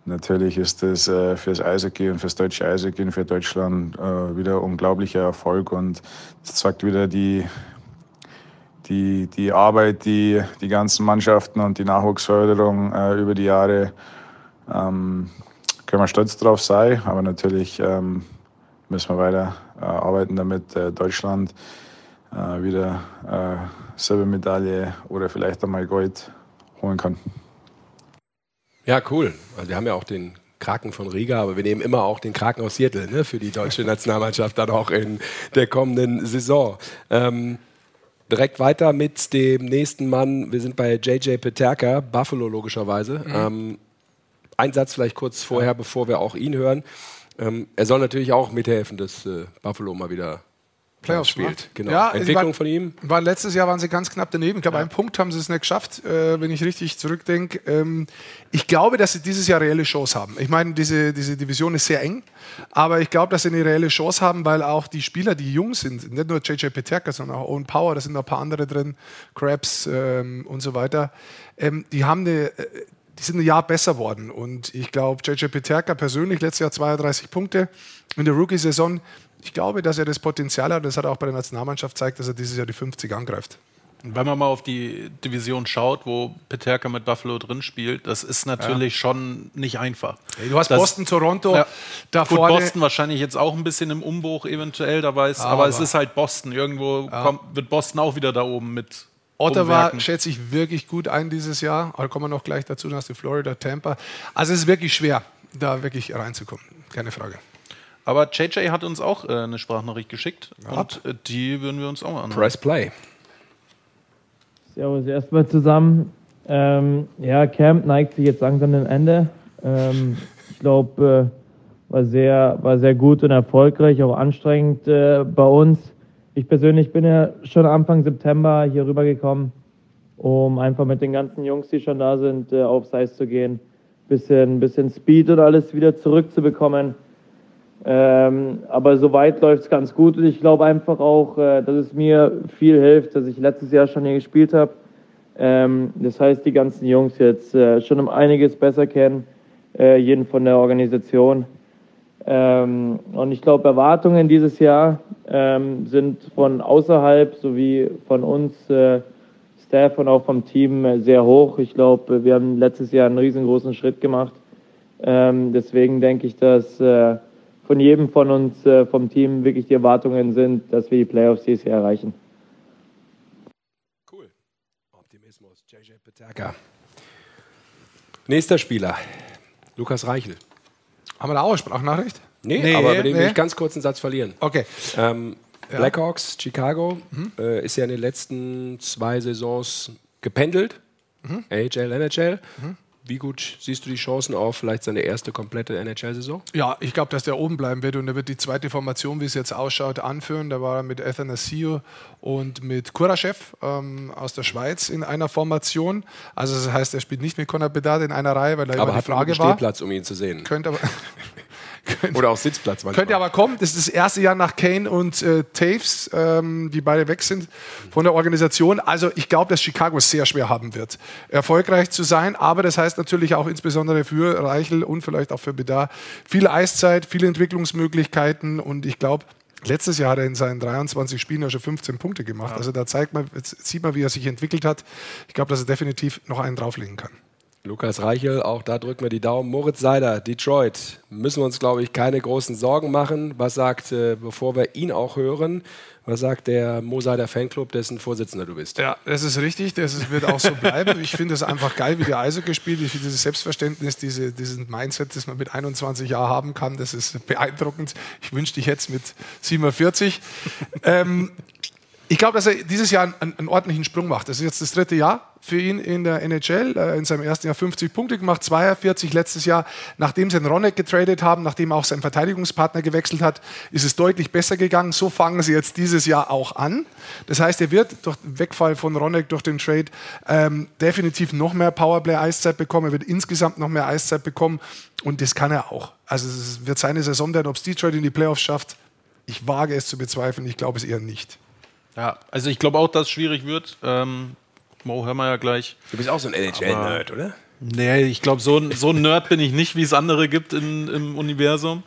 natürlich ist das äh, fürs Eishockey und fürs deutsche Eishockey und für Deutschland äh, wieder ein unglaublicher Erfolg und das zeigt wieder die, die, die Arbeit, die die ganzen Mannschaften und die Nachwuchsförderung äh, über die Jahre ähm, können wir stolz drauf sein, aber natürlich ähm, müssen wir weiter arbeiten, damit äh, Deutschland wieder Silbermedaille oder vielleicht einmal Gold holen kann. Ja, cool. Also wir haben ja auch den Kraken von Riga, aber wir nehmen immer auch den Kraken aus Seattle ne, für die deutsche Nationalmannschaft dann auch in der kommenden Saison. Ähm, direkt weiter mit dem nächsten Mann. Wir sind bei JJ Peterka, Buffalo logischerweise. Mhm. Ähm, ein Satz vielleicht kurz vorher, bevor wir auch ihn hören. Ähm, er soll natürlich auch mithelfen, dass äh, Buffalo mal wieder Playoffs spielt. Genau. Ja, Entwicklung waren, von ihm. War letztes Jahr waren sie ganz knapp daneben. Ich glaube, ja. einen Punkt haben sie es nicht geschafft, äh, wenn ich richtig zurückdenke. Ähm, ich glaube, dass sie dieses Jahr reelle Chance haben. Ich meine, diese, diese Division ist sehr eng, aber ich glaube, dass sie eine reelle Chance haben, weil auch die Spieler, die jung sind, nicht nur JJ Peterka, sondern auch Owen Power, da sind noch ein paar andere drin, Krabs ähm, und so weiter, ähm, die haben eine äh, die sind ein Jahr besser worden. Und ich glaube, JJ Peterka persönlich letztes Jahr 32 Punkte in der Rookie-Saison. Ich glaube, dass er das Potenzial hat, das hat er auch bei der Nationalmannschaft zeigt, dass er dieses Jahr die 50 angreift. Wenn man mal auf die Division schaut, wo Peterka mit Buffalo drin spielt, das ist natürlich ja. schon nicht einfach. Hey, du hast das, Boston, Toronto, ja. da Gut, vorne. Boston wahrscheinlich jetzt auch ein bisschen im Umbruch eventuell, da weiß, aber, aber es ist halt Boston. Irgendwo ja. kommt, wird Boston auch wieder da oben mit Ottawa schätze ich wirklich gut ein dieses Jahr. Aber kommen wir noch gleich dazu, dann hast du Florida, Tampa. Also es ist wirklich schwer, da wirklich reinzukommen. Keine Frage. Aber JJ hat uns auch äh, eine Sprachnachricht geschickt ja. und äh, die würden wir uns auch mal anhören. Press Play. Servus erstmal zusammen. Ähm, ja, Camp neigt sich jetzt langsam dem Ende. Ähm, ich glaube, äh, war, sehr, war sehr gut und erfolgreich, auch anstrengend äh, bei uns. Ich persönlich bin ja schon Anfang September hier rübergekommen, um einfach mit den ganzen Jungs, die schon da sind, äh, aufs Eis zu gehen. Bisschen, bisschen Speed und alles wieder zurückzubekommen. Ähm, aber soweit läuft es ganz gut und ich glaube einfach auch, äh, dass es mir viel hilft, dass ich letztes Jahr schon hier gespielt habe. Ähm, das heißt, die ganzen Jungs jetzt äh, schon um einiges besser kennen, äh, jeden von der Organisation. Ähm, und ich glaube, Erwartungen dieses Jahr ähm, sind von außerhalb sowie von uns äh, Staff und auch vom Team äh, sehr hoch. Ich glaube, wir haben letztes Jahr einen riesengroßen Schritt gemacht. Ähm, deswegen denke ich, dass äh, von jedem von uns äh, vom Team wirklich die Erwartungen sind, dass wir die Playoffs dieses Jahr erreichen. Cool. Optimismus, JJ Petaka. Nächster Spieler, Lukas Reichel. Haben wir da auch eine Sprachnachricht? Nee, nee aber mit dem nee. will ich ganz kurz einen Satz verlieren. Okay. Ähm, ja. Blackhawks, Chicago, mhm. äh, ist ja in den letzten zwei Saisons gependelt. Mhm. AHL, NHL. Mhm. Wie gut siehst du die Chancen auf vielleicht seine erste komplette NHL-Saison? Ja, ich glaube, dass der oben bleiben wird und er wird die zweite Formation, wie es jetzt ausschaut, anführen. Da war er mit Athanasio und mit Kuraschew ähm, aus der Schweiz in einer Formation. Also das heißt, er spielt nicht mit Conor Bedard in einer Reihe, weil er aber die hat Frage einen war. Stehplatz, um ihn zu sehen. Könnte aber Könnte, Oder auch Sitzplatz manchmal. Könnte aber kommen. Das ist das erste Jahr nach Kane und äh, Taves, ähm, die beide weg sind von der Organisation. Also ich glaube, dass Chicago es sehr schwer haben wird, erfolgreich zu sein. Aber das heißt natürlich auch insbesondere für Reichel und vielleicht auch für Bedar viel Eiszeit, viele Entwicklungsmöglichkeiten. Und ich glaube, Letztes Jahr hat er in seinen 23 Spielen ja schon 15 Punkte gemacht. Ja. Also da zeigt man, sieht man, wie er sich entwickelt hat. Ich glaube, dass er definitiv noch einen drauflegen kann. Lukas Reichel, auch da drücken wir die Daumen. Moritz Seider, Detroit. Müssen wir uns, glaube ich, keine großen Sorgen machen. Was sagt, äh, bevor wir ihn auch hören, was sagt der Mo Seider Fanclub, dessen Vorsitzender du bist? Ja, das ist richtig. Das wird auch so bleiben. ich finde es einfach geil, wie der Eise gespielt. Ich finde dieses Selbstverständnis, diese, diesen Mindset, das man mit 21 Jahren haben kann, das ist beeindruckend. Ich wünschte, ich hätte es mit 47. ähm, ich glaube, dass er dieses Jahr einen, einen, ordentlichen Sprung macht. Das ist jetzt das dritte Jahr für ihn in der NHL. Äh, in seinem ersten Jahr 50 Punkte gemacht, 42 letztes Jahr. Nachdem sie den Ronek getradet haben, nachdem auch sein Verteidigungspartner gewechselt hat, ist es deutlich besser gegangen. So fangen sie jetzt dieses Jahr auch an. Das heißt, er wird durch den Wegfall von Ronek durch den Trade ähm, definitiv noch mehr Powerplay-Eiszeit bekommen. Er wird insgesamt noch mehr Eiszeit bekommen und das kann er auch. Also es wird seine Saison werden, ob es Detroit in die Playoffs schafft. Ich wage es zu bezweifeln. Ich glaube es eher nicht. Ja, also ich glaube auch, dass es schwierig wird. Ähm, Mo, hören wir ja gleich. Du bist auch so ein NHL-Nerd, oder? Nee, ich glaube, so, so ein Nerd bin ich nicht, wie es andere gibt in, im Universum.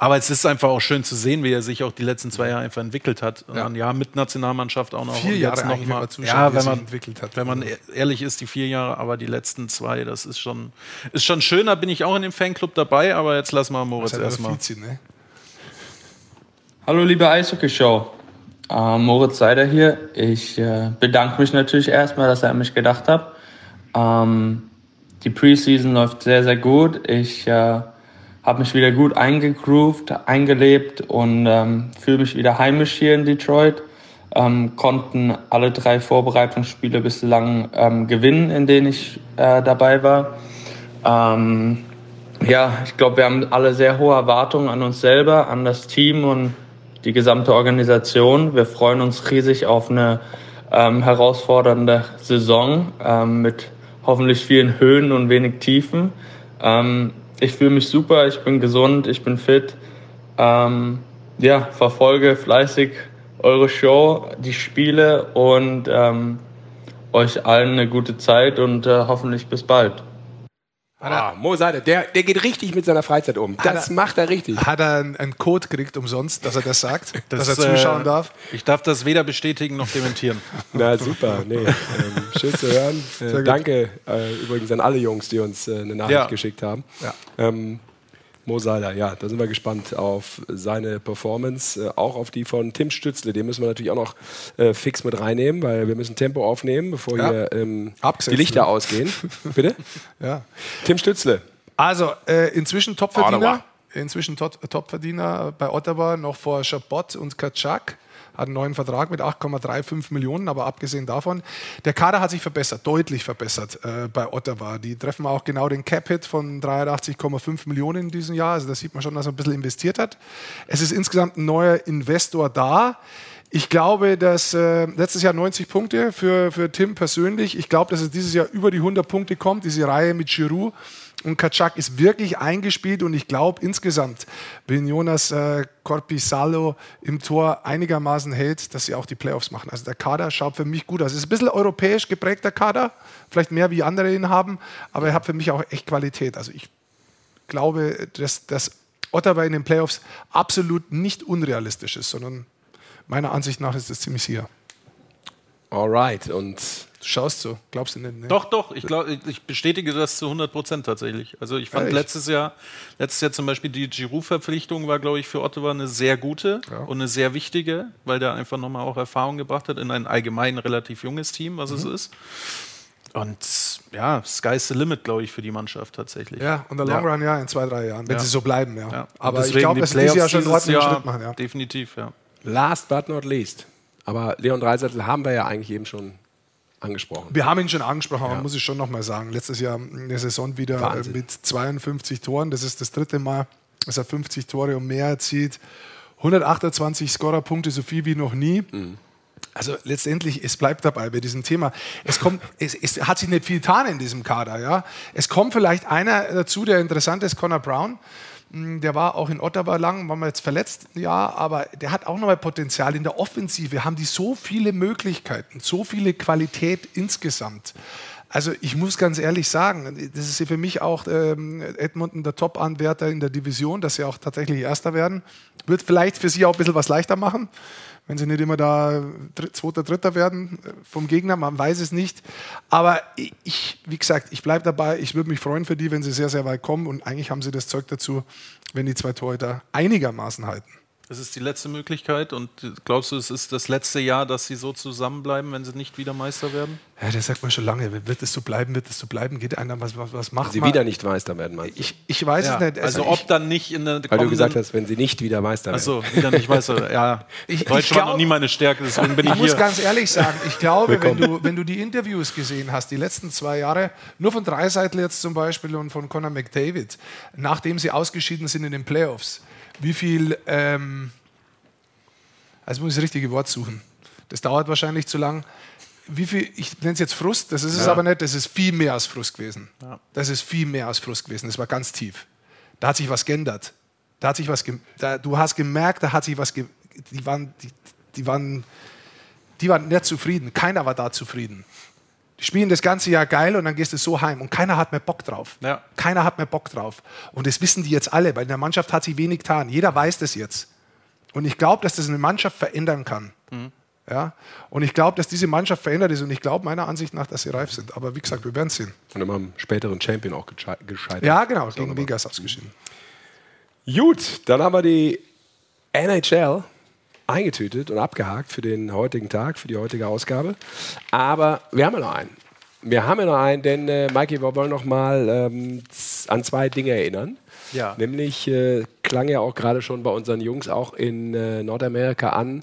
Aber es ist einfach auch schön zu sehen, wie er sich auch die letzten zwei Jahre einfach entwickelt hat. Ja, und ja mit Nationalmannschaft auch noch. Vier Jahre noch mal. Wenn ja, wenn man entwickelt hat. Wenn man e-, ehrlich ist, die vier Jahre, aber die letzten zwei, das ist schon, ist schon schön. Da bin ich auch in dem Fanclub dabei. Aber jetzt lassen wir Moritz erstmal. Ne? Hallo, liebe Eishockey-Show. Äh, Moritz Seider hier. Ich äh, bedanke mich natürlich erstmal, dass er an mich gedacht hat. Ähm, die Preseason läuft sehr, sehr gut. Ich äh, habe mich wieder gut eingegroovt, eingelebt und ähm, fühle mich wieder heimisch hier in Detroit. Ähm, konnten alle drei Vorbereitungsspiele bislang ähm, gewinnen, in denen ich äh, dabei war. Ähm, ja, ich glaube, wir haben alle sehr hohe Erwartungen an uns selber, an das Team und die gesamte Organisation. Wir freuen uns riesig auf eine ähm, herausfordernde Saison ähm, mit hoffentlich vielen Höhen und wenig Tiefen. Ähm, ich fühle mich super, ich bin gesund, ich bin fit. Ähm, ja, verfolge fleißig eure Show, die Spiele und ähm, euch allen eine gute Zeit und äh, hoffentlich bis bald. Ah, Mo Seide, der, der geht richtig mit seiner Freizeit um. Das er, macht er richtig. Hat er einen Code gekriegt umsonst, dass er das sagt, das, dass er zuschauen äh, darf? Ich darf das weder bestätigen noch dementieren. Na super, nee. Ähm, schön zu hören. Äh, danke äh, übrigens an alle Jungs, die uns äh, eine Nachricht ja. geschickt haben. Ja. Ähm, Mo Seiler, ja, da sind wir gespannt auf seine Performance, äh, auch auf die von Tim Stützle. Den müssen wir natürlich auch noch äh, fix mit reinnehmen, weil wir müssen Tempo aufnehmen, bevor ja. hier ähm, die Lichter ne? ausgehen. Bitte? Ja. Tim Stützle. Also, äh, inzwischen Topverdiener. Inzwischen Topverdiener bei Ottawa, noch vor Chabot und Kaczak hat einen neuen Vertrag mit 8,35 Millionen, aber abgesehen davon, der Kader hat sich verbessert, deutlich verbessert äh, bei Ottawa. Die treffen auch genau den Cap-Hit von 83,5 Millionen in diesem Jahr. Also da sieht man schon, dass man ein bisschen investiert hat. Es ist insgesamt ein neuer Investor da. Ich glaube, dass äh, letztes Jahr 90 Punkte für, für Tim persönlich. Ich glaube, dass es dieses Jahr über die 100 Punkte kommt, diese Reihe mit Giroud. Und Kaczak ist wirklich eingespielt und ich glaube insgesamt, wenn Jonas äh, Corpisalo im Tor einigermaßen hält, dass sie auch die Playoffs machen. Also der Kader schaut für mich gut aus. Es ist ein bisschen europäisch geprägter Kader, vielleicht mehr wie andere ihn haben, aber er hat für mich auch echt Qualität. Also ich glaube, dass, dass Ottawa in den Playoffs absolut nicht unrealistisch ist, sondern meiner Ansicht nach ist es ziemlich sicher. Alright, und Du schaust so, glaubst du nicht? Ne? Doch, doch, ich, glaub, ich bestätige das zu 100 Prozent tatsächlich. Also ich fand ja, letztes Jahr, letztes Jahr zum Beispiel die Giroud-Verpflichtung war, glaube ich, für Ottawa eine sehr gute ja. und eine sehr wichtige, weil der einfach nochmal auch Erfahrung gebracht hat in ein allgemein relativ junges Team, was mhm. es ist. Und ja, sky's the limit, glaube ich, für die Mannschaft tatsächlich. Ja, und der Long Run, ja, in zwei, drei Jahren, wenn ja. sie so bleiben, ja. ja. Aber ich glaube, dass dieses Jahr schon einen Schritt machen, ja. Definitiv, ja. Last but not least. Aber Leon Dreiseitel haben wir ja eigentlich eben schon angesprochen. Wir haben ihn schon angesprochen, aber ja. muss ich schon noch mal sagen. Letztes Jahr eine Saison wieder äh, Wahnsinn. mit 52 Toren. Das ist das dritte Mal, dass er 50 Tore und mehr erzielt. 128 Scorerpunkte, so viel wie noch nie. Mhm. Also letztendlich, es bleibt dabei bei diesem Thema. Es, kommt, es, es, hat sich nicht viel getan in diesem Kader. Ja? Es kommt vielleicht einer dazu, der interessant ist, Connor Brown. Hm, der war auch in Ottawa lang, war mal jetzt verletzt, ja, aber der hat auch noch mal Potenzial in der Offensive. Haben die so viele Möglichkeiten, so viele Qualität insgesamt. Also ich muss ganz ehrlich sagen, das ist für mich auch ähm, Edmonton der Top-Anwärter in der Division, dass sie auch tatsächlich Erster werden. Wird vielleicht für sie auch ein bisschen was leichter machen wenn sie nicht immer da Zweiter, Dritter werden äh, vom Gegner, man weiß es nicht. Aber ich, wie gesagt, ich bleibe dabei. Ich würde mich freuen für die, wenn sie sehr, sehr weit kommen. Und eigentlich haben sie das Zeug dazu, wenn die zwei Torhüter einigermaßen halten. Es ist die letzte Möglichkeit und glaubst du, es ist das letzte Jahr, dass sie so zusammenbleiben, wenn sie nicht wieder Meister werden? Ja, das sagt man schon lange. Wird es so bleiben, wird es so bleiben? Geht einer, was, was, was macht Sie man? wieder nicht Meister werden, meinst du? Ich, ich weiß ja. es nicht. Also, also ob dann nicht in der Weil du gesagt hast, wenn sie nicht wieder Meister werden. Achso, wieder nicht Meister Ja, ich, Deutsch ich war noch nie meine Stärke, deswegen bin ich, ich hier. muss ganz ehrlich sagen, ich glaube, wenn du, wenn du die Interviews gesehen hast, die letzten zwei Jahre, nur von Dreiseitel jetzt zum Beispiel und von Conor McDavid, nachdem sie ausgeschieden sind in den Playoffs, wie viel... Ähm, also muss ich das richtige Wort suchen. Das dauert wahrscheinlich zu lang. Wie viel, ich nenne es jetzt Frust, das ist ja. es aber nicht, das ist viel mehr als Frust gewesen. Ja. Das ist viel mehr als Frust gewesen, das war ganz tief. Da hat sich was geändert. Da hat sich was, da, du hast gemerkt, da hat sich was, die waren, die, die waren, die waren nicht zufrieden. Keiner war da zufrieden. Die spielen das ganze Jahr geil und dann gehst du so heim und keiner hat mehr Bock drauf. Ja. Keiner hat mehr Bock drauf. Und das wissen die jetzt alle, weil in der Mannschaft hat sich wenig getan. Jeder weiß das jetzt. Und ich glaube, dass das eine Mannschaft verändern kann. Mhm. Ja? Und ich glaube, dass diese Mannschaft verändert ist und ich glaube meiner Ansicht nach, dass sie reif sind. Aber wie gesagt, wir werden es sehen. Und immer am späteren Champion auch gescheitert. Ja, genau, gegen Vegas ausgeschieden. Gut, dann haben wir die NHL eingetütet und abgehakt für den heutigen Tag, für die heutige Ausgabe. Aber wir haben ja noch einen. Wir haben ja noch einen, denn äh, Mikey, wir wollen noch mal ähm, an zwei Dinge erinnern. Ja. Nämlich äh, klang ja auch gerade schon bei unseren Jungs auch in äh, Nordamerika an,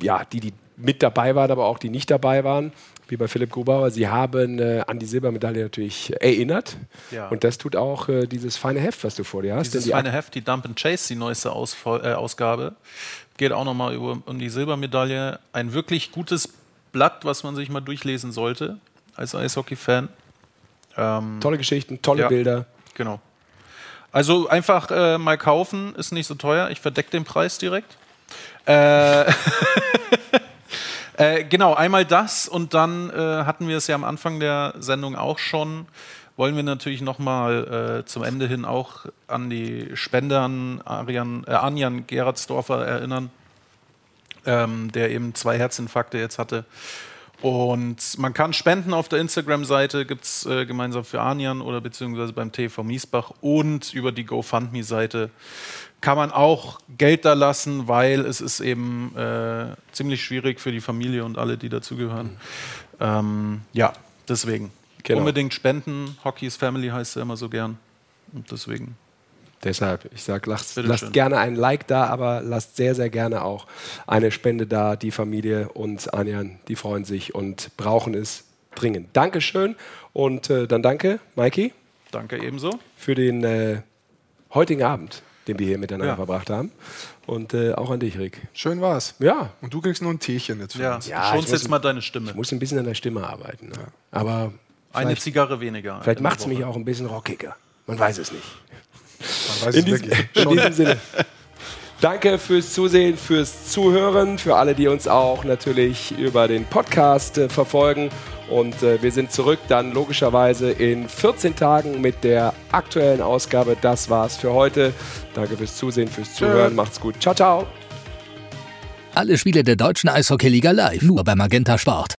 ja, die, die mit dabei waren, aber auch die nicht dabei waren, wie bei Philipp Grubauer. Sie haben äh, an die Silbermedaille natürlich erinnert. Ja. Und das tut auch äh, dieses feine Heft, was du vor dir hast. Dieses die feine Heft, die Dump and Chase, die neueste Ausfol äh, Ausgabe, geht auch nochmal um die Silbermedaille. Ein wirklich gutes Blatt, was man sich mal durchlesen sollte als Eishockey-Fan. Ähm, tolle Geschichten, tolle ja, Bilder. Genau. Also einfach äh, mal kaufen, ist nicht so teuer. Ich verdecke den Preis direkt. Äh, äh, genau, einmal das und dann äh, hatten wir es ja am Anfang der Sendung auch schon. Wollen wir natürlich nochmal äh, zum Ende hin auch an die Spendern Arian, äh, Anjan Gerardsdorfer erinnern, ähm, der eben zwei Herzinfarkte jetzt hatte. Und man kann spenden auf der Instagram-Seite, gibt es äh, gemeinsam für Anian oder beziehungsweise beim TV Miesbach und über die GoFundMe-Seite kann man auch Geld da lassen, weil es ist eben äh, ziemlich schwierig für die Familie und alle, die dazugehören. Mhm. Ähm, ja, deswegen. Genau. Unbedingt spenden. Hockey's Family heißt ja immer so gern. Und deswegen. Deshalb, ich sage, lasst, lasst gerne ein Like da, aber lasst sehr, sehr gerne auch eine Spende da. Die Familie und Anjan, die freuen sich und brauchen es dringend. Dankeschön und äh, dann danke, Maiki. Danke ebenso. Für den äh, heutigen Abend, den wir hier miteinander ja. verbracht haben. Und äh, auch an dich, Rick. Schön war's. Ja. Und du kriegst nur ein Teechen jetzt für ja. uns. Ja, Schonst jetzt mal deine Stimme. Ich muss ein bisschen an der Stimme arbeiten. Ne? Ja. Aber eine Zigarre weniger. Vielleicht macht es mich auch ein bisschen rockiger. Man weiß es nicht. Man weiß in, es diesem, in diesem Sinne. Danke fürs Zusehen, fürs Zuhören, für alle, die uns auch natürlich über den Podcast äh, verfolgen. Und äh, wir sind zurück dann logischerweise in 14 Tagen mit der aktuellen Ausgabe. Das war's für heute. Danke fürs Zusehen, fürs Zuhören. Macht's gut. Ciao, ciao. Alle Spiele der deutschen Eishockeyliga live, nur bei Magenta Sport.